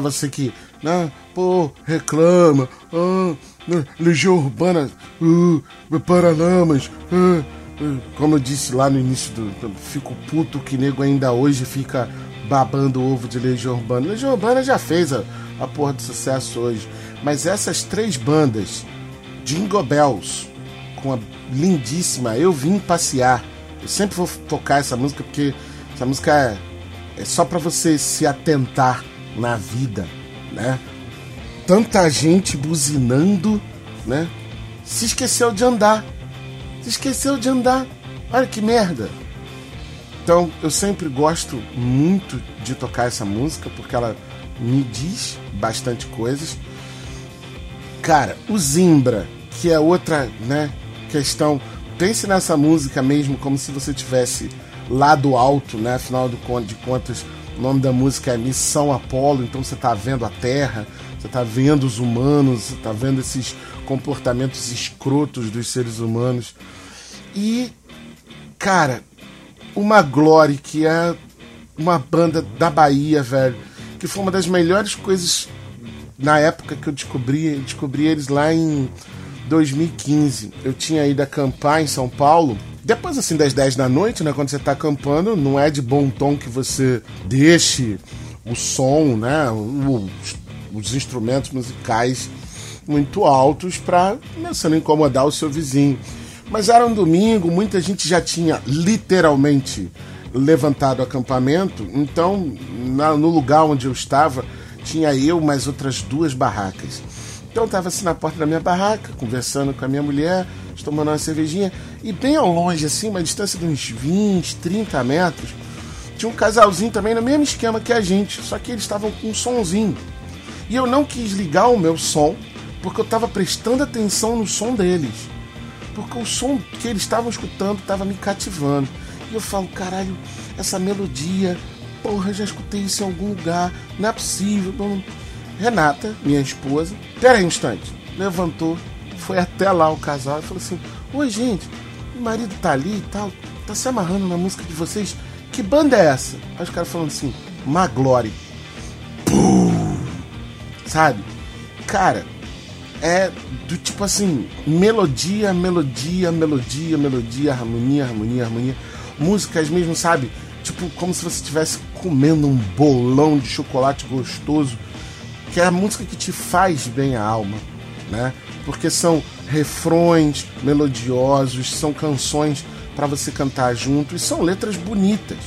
Pra você que, né, pô, reclama, ah, né, Legião Urbana, uh, Paralamas, ah, ah. como eu disse lá no início do. Fico puto que nego ainda hoje fica babando o ovo de Legião Urbana. Legião Urbana já fez a, a porra do sucesso hoje. Mas essas três bandas, Jingle Bells, com a lindíssima Eu Vim Passear. Eu sempre vou tocar essa música porque essa música é, é só pra você se atentar na vida, né? Tanta gente buzinando, né? Se esqueceu de andar. Se esqueceu de andar. Olha que merda. Então, eu sempre gosto muito de tocar essa música porque ela me diz bastante coisas. Cara, o Zimbra, que é outra, né, questão. Pense nessa música mesmo como se você tivesse lá do alto, né? Afinal de contas, o nome da música é Missão Apolo, então você tá vendo a Terra, você tá vendo os humanos, você tá vendo esses comportamentos escrotos dos seres humanos. E, cara, uma Glory, que é uma banda da Bahia, velho, que foi uma das melhores coisas na época que eu descobri, descobri eles lá em 2015. Eu tinha ido acampar em São Paulo. Depois, assim, das 10 da noite, né? Quando você tá acampando, não é de bom tom que você deixe o som, né? Os, os instrumentos musicais muito altos para você não incomodar o seu vizinho. Mas era um domingo, muita gente já tinha literalmente levantado acampamento, então na- no lugar onde eu estava tinha eu mais outras duas barracas. Então eu estava assim na porta da minha barraca, conversando com a minha mulher, tomando uma cervejinha, e bem ao longe, assim, uma distância de uns 20, 30 metros, tinha um casalzinho também no mesmo esquema que a gente, só que eles estavam com um sonzinho. E eu não quis ligar o meu som, porque eu estava prestando atenção no som deles. Porque o som que eles estavam escutando estava me cativando. E eu falo, caralho, essa melodia, porra, já escutei isso em algum lugar, não é possível. Não... Renata, minha esposa, pera aí um instante, levantou, foi até lá o casal e falou assim: Oi, gente, meu marido tá ali e tal, tá se amarrando na música de vocês. Que banda é essa? Aí os caras falando assim: Maglore. Sabe? Cara, é do tipo assim, melodia, melodia, melodia, melodia, harmonia, harmonia, harmonia. Músicas mesmo, sabe? Tipo, como se você estivesse comendo um bolão de chocolate gostoso. Que é a música que te faz bem a alma, né? Porque são refrões melodiosos, são canções para você cantar junto e são letras bonitas,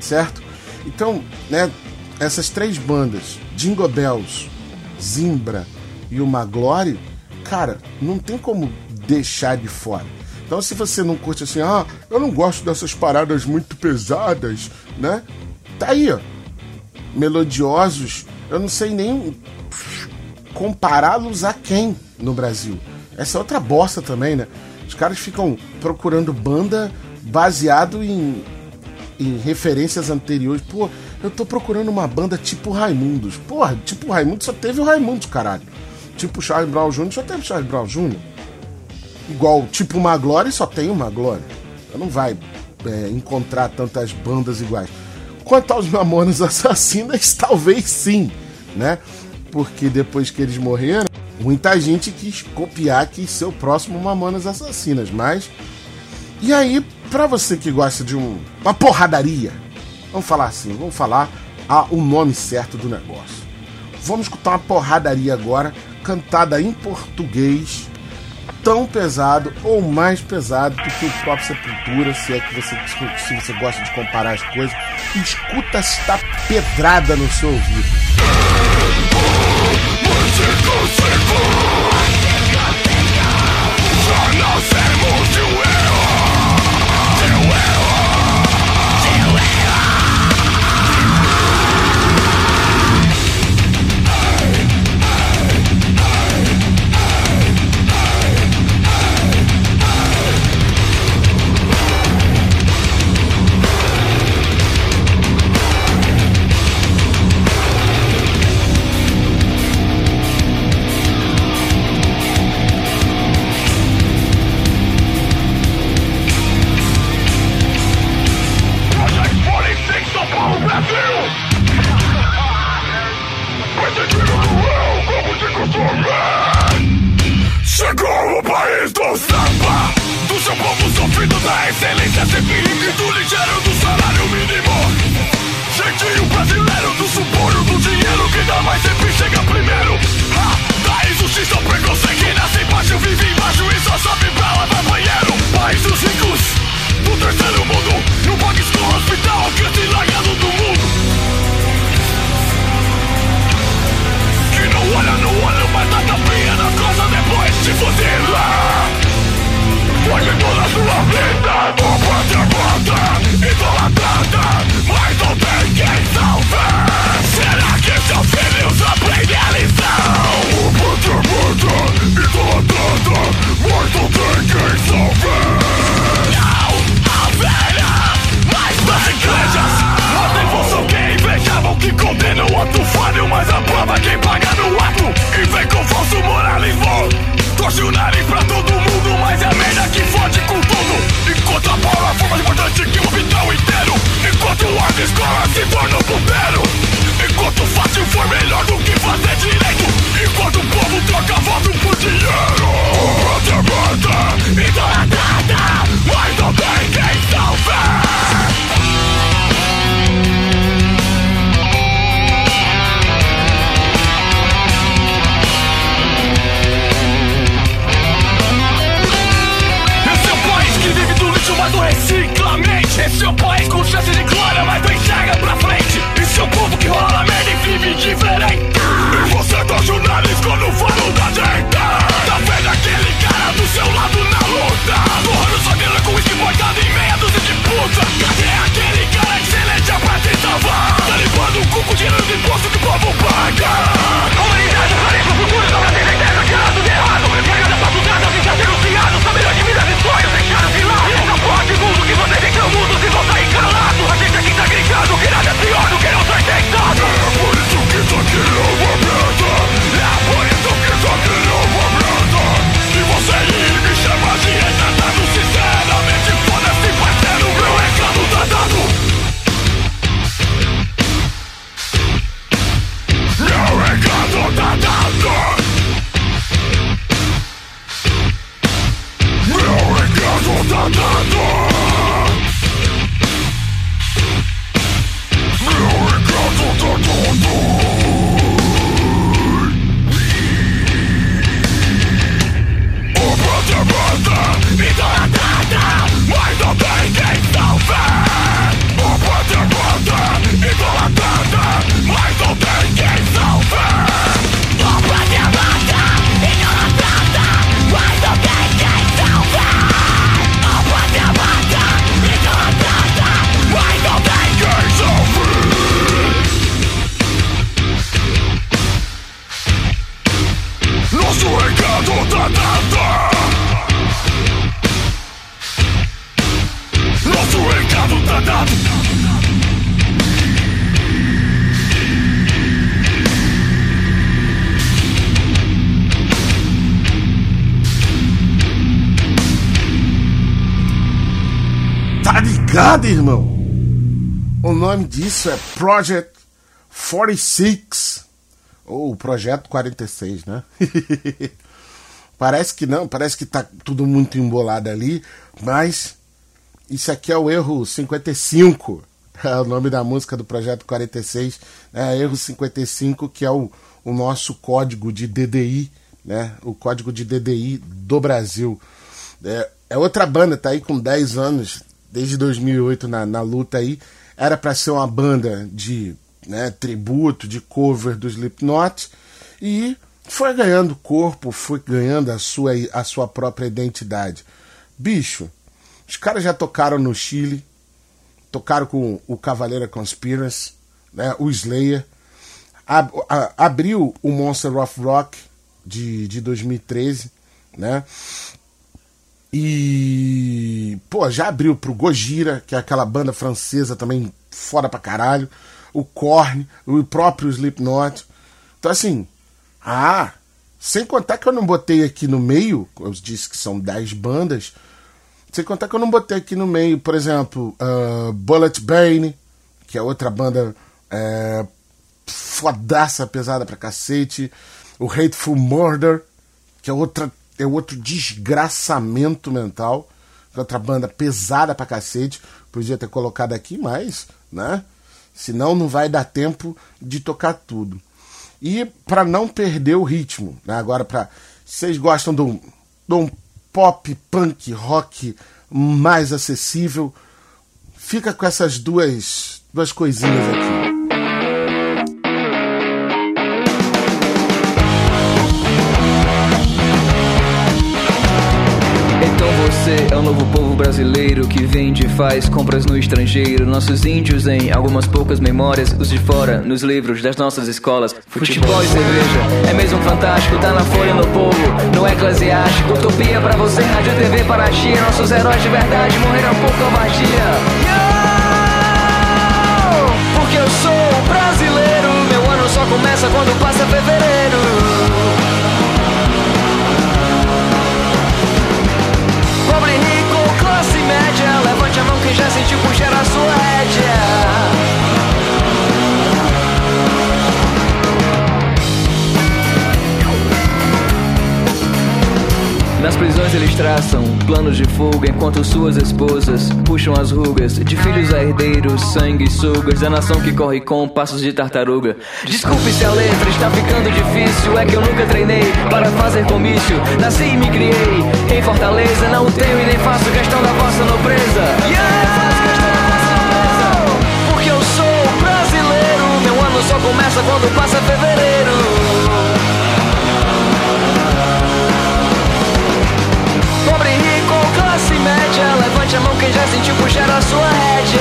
certo? Então, né, essas três bandas, Jingle Bells, Zimbra e o Maglore, cara, não tem como deixar de fora. Então, se você não curte assim, ah, eu não gosto dessas paradas muito pesadas, né? Tá aí, ó. Melodiosos, eu não sei nem compará-los a quem no Brasil. Essa é outra bosta também, né? Os caras ficam procurando banda baseado em, em referências anteriores. Pô, eu tô procurando uma banda tipo Raimundos. Porra, tipo Raimundos só teve o Raimundos, caralho. Tipo Charles Brown Jr. só teve Charles Brown Jr. Igual tipo Maglore só tem uma Glória. Não vai é, encontrar tantas bandas iguais. Quanto aos Mamonas Assassinas, talvez sim, né? Porque depois que eles morreram, muita gente quis copiar, quis ser o próximo Mamonas Assassinas, mas. E aí, pra você que gosta de um, uma porradaria, vamos falar assim, vamos falar a, o nome certo do negócio. Vamos escutar uma porradaria agora, cantada em português, tão pesado ou mais pesado do que o próprio Sepultura, se é que você, se você gosta de comparar as coisas. Escuta esta pedrada no seu ouvido. Project 46. Ou Projeto 46, né? parece que não, parece que tá tudo muito embolado ali, mas isso aqui é o erro 55. É o nome da música do Projeto 46, né? erro 55, que é o, o nosso código de DDI, né? O código de DDI do Brasil. É, é outra banda, tá aí com 10 anos, desde 2008 na, na luta aí era para ser uma banda de né, tributo, de cover do Slipknot, e foi ganhando corpo, foi ganhando a sua, a sua própria identidade. Bicho, os caras já tocaram no Chile, tocaram com o Cavaleira Conspiracy, né, o Slayer, ab, a, abriu o Monster of Rock de, de 2013, né? E, pô, já abriu pro Gojira, que é aquela banda francesa também foda pra caralho. O Korn, o próprio Slipknot. Então, assim, ah, sem contar que eu não botei aqui no meio, eu disse que são 10 bandas. Sem contar que eu não botei aqui no meio, por exemplo, uh, Bullet Bane, que é outra banda é, fodaça, pesada pra cacete. O Hateful Murder, que é outra é outro desgraçamento mental. Outra banda pesada pra cacete. Podia ter colocado aqui, mas, né? Senão não vai dar tempo de tocar tudo. E para não perder o ritmo, né? Agora, para vocês gostam de um, de um pop, punk, rock mais acessível, fica com essas duas, duas coisinhas aqui. Faz compras no estrangeiro. Nossos índios em algumas poucas memórias, os de fora nos livros das nossas escolas. Futebol e cerveja é mesmo fantástico, tá na folha no povo, no eclesiástico. Utopia pra você, rádio TV para a chia. Nossos heróis de verdade morreram por covardia. Porque eu sou brasileiro, meu ano só começa quando passa fevereiro. Já sentiu puxar a sua rédea Nas prisões eles traçam planos de fuga Enquanto suas esposas puxam as rugas De filhos a herdeiros, sanguessugas Da nação que corre com passos de tartaruga. Desculpe se a letra está ficando difícil É que eu nunca treinei para fazer comício. Nasci e me criei em Fortaleza Não tenho e nem faço questão da vossa nobreza. Yeah! Porque eu sou brasileiro. Meu ano só começa quando passa fevereiro Levante a mão quem já sentiu puxar a sua rédea.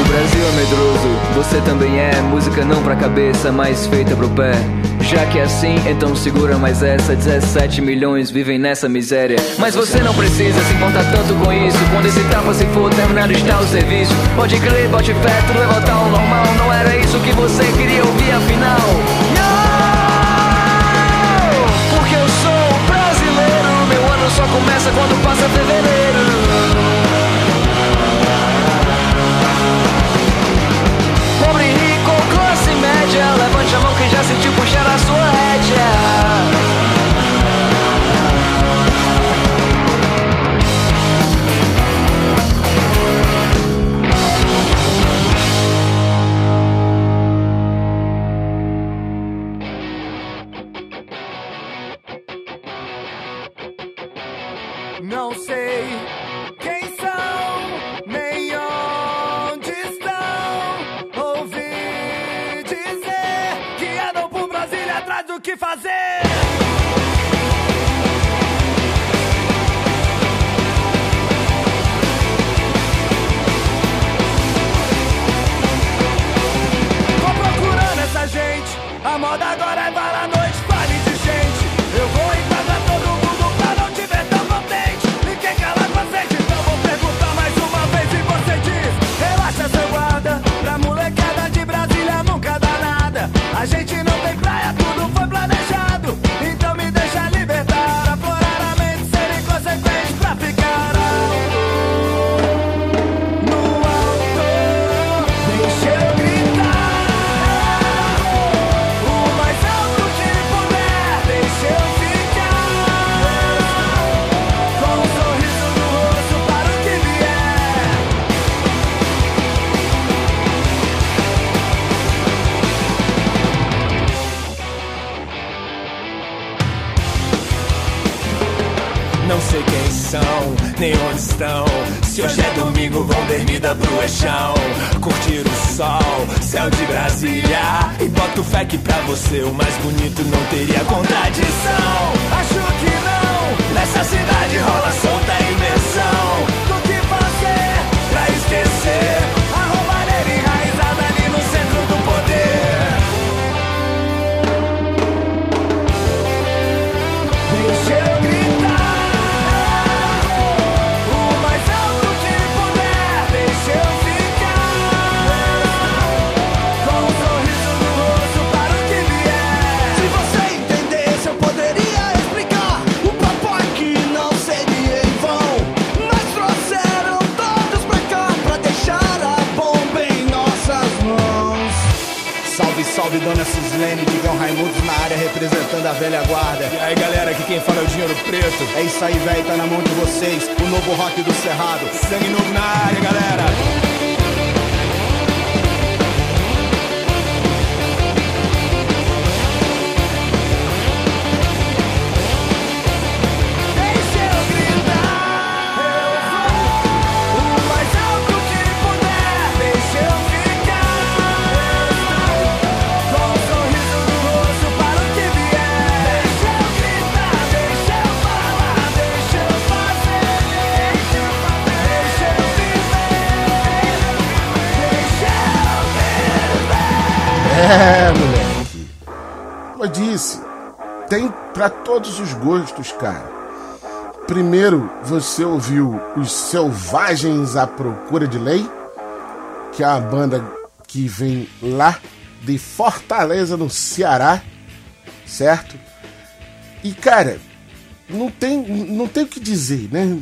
O Brasil é medroso, você também é. Música não pra cabeça, mas feita pro pé já que é assim, então segura mais essa. 17 milhões vivem nessa miséria. Mas você não precisa se importar tanto com isso. Quando esse tapa se for, terminado está o serviço. Pode crer, bote fé, tudo vai voltar ao normal. Não era isso que você queria ouvir afinal. Não! Porque eu sou brasileiro. Meu ano só começa quando passa fevereiro já sentiu puxar a sua rédea Não sei quem são, nem onde estão. Se hoje é domingo, vão dormida pro eixão. Curtir o sol, céu de Brasília. E boto fé que pra você o mais bonito não teria contradição. Acho que não, nessa cidade rola solta imersão. Dona Cislene, Digão Raimundos na área representando a velha guarda. E aí, galera, aqui quem fala é o Dinheiro Preto. É isso aí, velho, tá na mão de vocês. O novo rock do Cerrado. Sangue novo na área, galera. Todos os gostos, cara. Primeiro, você ouviu os Selvagens à Procura de Lei, que é uma banda que vem lá de Fortaleza, no Ceará, certo? E, cara, não tem, não tem o que dizer, né?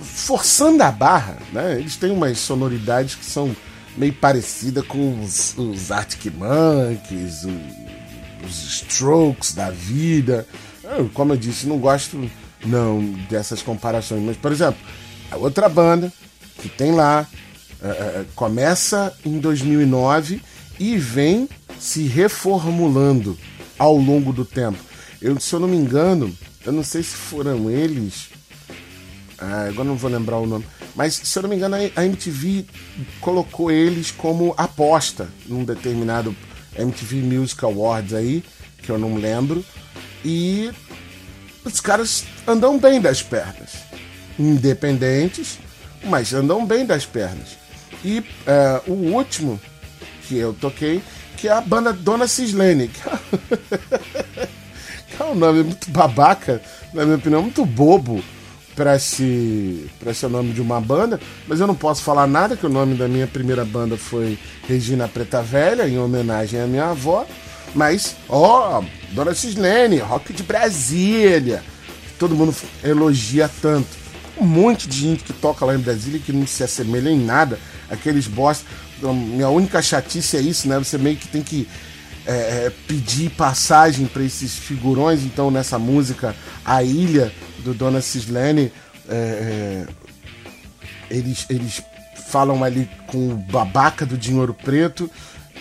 Forçando a barra, né? Eles têm umas sonoridades que são meio parecidas com os, os Arctic Monkeys, o- os Strokes da vida. Eu, como eu disse, não gosto não dessas comparações. Mas, por exemplo, a outra banda que tem lá eh, começa em 2009 e vem se reformulando ao longo do tempo. Eu, se eu não me engano, eu não sei se foram eles. ah, agora não vou lembrar o nome. Mas, se eu não me engano, a MTV colocou eles como aposta num determinado MTV Music Awards aí, que eu não lembro. E os caras andam bem das pernas. Independentes, mas andam bem das pernas. E é, o último que eu toquei, que é a banda Dona Cislene. Que é, é um nome muito babaca, na minha opinião, muito bobo para esse, ser o nome de uma banda, mas eu não posso falar nada, que o nome da minha primeira banda foi Regina Preta Velha, em homenagem à minha avó. Mas, ó, Dona Cislene, rock de Brasília. Todo mundo elogia tanto. Um monte de gente que toca lá em Brasília que não se assemelha em nada. Aqueles bosta. Então, Minha única chatice é isso, né? Você meio que tem que é, é, pedir passagem para esses figurões. Então, nessa música, A Ilha, do Dona Cislene, é, é, eles, eles falam ali com o babaca do Dinheiro Preto,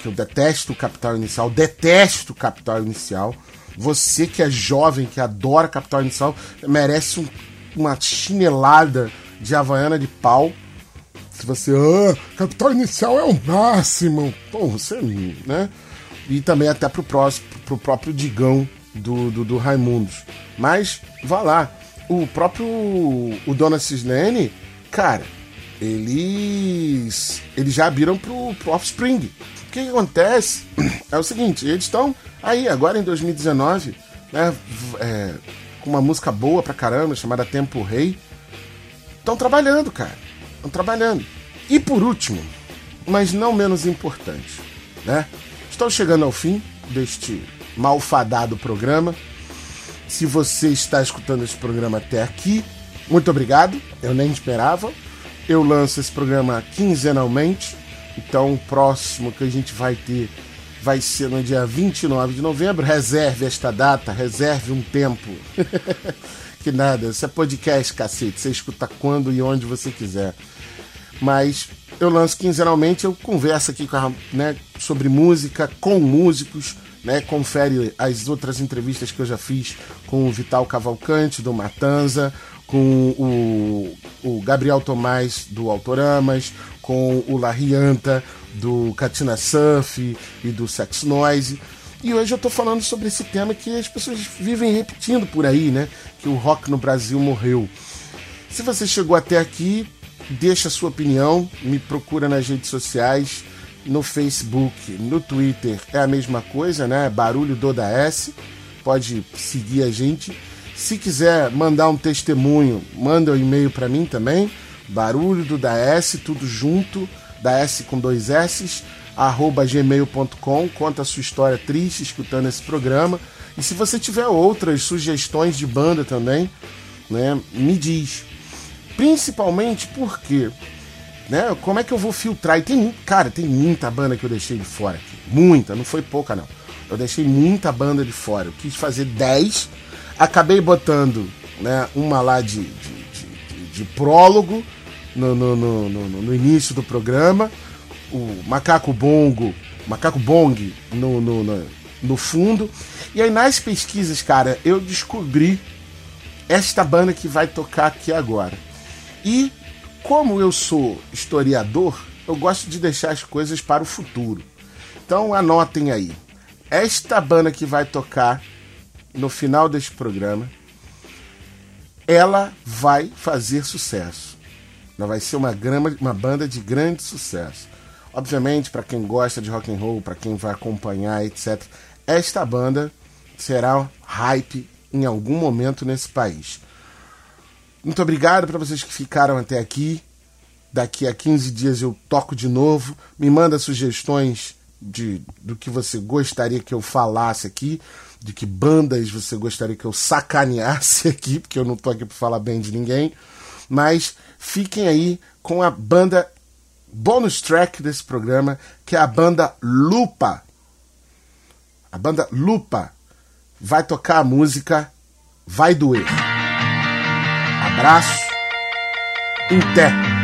que eu detesto o Capital Inicial, detesto o Capital Inicial. Você que é jovem, que adora Capital Inicial, merece um- uma chinelada de Havaiana de pau. Se você, ah, Capital Inicial é o máximo. Pô, você, né? E também até pro, próximo, pro próprio Digão do, do, do Raimundos. Mas, vá lá. O próprio o Dona Cislene, cara, eles eles já abriram pro, pro Offspring. O que, que acontece é o seguinte, eles estão aí agora em 2019, né, é, com uma música boa pra caramba, chamada Tempo Rei. Estão trabalhando, cara. Estão trabalhando. E por último, mas não menos importante, né? Estou chegando ao fim deste malfadado programa. Se você está escutando esse programa até aqui, muito obrigado. Eu nem esperava. Eu lanço esse programa quinzenalmente. Então, o próximo que a gente vai ter vai ser no dia 29 de novembro. Reserve esta data, reserve um tempo. que nada, isso é podcast, cacete. Você escuta quando e onde você quiser. Mas eu lanço quinzenalmente, eu converso aqui com a- né, sobre música com músicos, né? Confere as outras entrevistas que eu já fiz com o Vital Cavalcante, do Matanza, com o, o Gabriel Tomás, do Autoramas, com o Larrianta, do Katina Surf e do Sex Noise. E hoje eu tô falando sobre esse tema que as pessoas vivem repetindo por aí, né? Que o rock no Brasil morreu. Se você chegou até aqui, deixa a sua opinião, me procura nas redes sociais, no Facebook, no Twitter, é a mesma coisa, né? Barulho do da S. Pode seguir a gente. Se quiser mandar um testemunho, manda um e-mail para mim também. Barulho do da S, tudo junto, da S com dois S, arroba gmail.com. Conta a sua história triste escutando esse programa. E se você tiver outras sugestões de banda também, né, me diz. Principalmente porque Né? Como é que eu vou filtrar? E tem, cara, tem muita banda que eu deixei de fora aqui. Muita, não foi pouca não. Eu deixei muita banda de fora. Eu quis fazer 10, acabei botando né, uma lá de, de, de- de- prólogo no, no, no, no- início do programa, o Macaco Bongo, Macaco Bong no, no, no fundo. E aí nas pesquisas, cara, eu descobri esta banda que vai tocar aqui agora. E como eu sou historiador, eu gosto de deixar as coisas para o futuro. Então anotem aí. Esta banda que vai tocar no final deste programa, ela vai fazer sucesso. Ela vai ser uma, grama, uma banda de grande sucesso. Obviamente, para quem gosta de rock and roll, para quem vai acompanhar, etc. Esta banda será hype em algum momento nesse país. Muito obrigado para vocês que ficaram até aqui. Daqui a 15 dias eu toco de novo. Me manda sugestões de, do que você gostaria que eu falasse aqui, de que bandas você gostaria que eu sacaneasse aqui, porque eu não tô aqui para falar bem de ninguém. Mas fiquem aí com a banda bonus track desse programa, que é a banda Lupa. A banda Lupa vai tocar a música Vai Doer. Abraço. Até.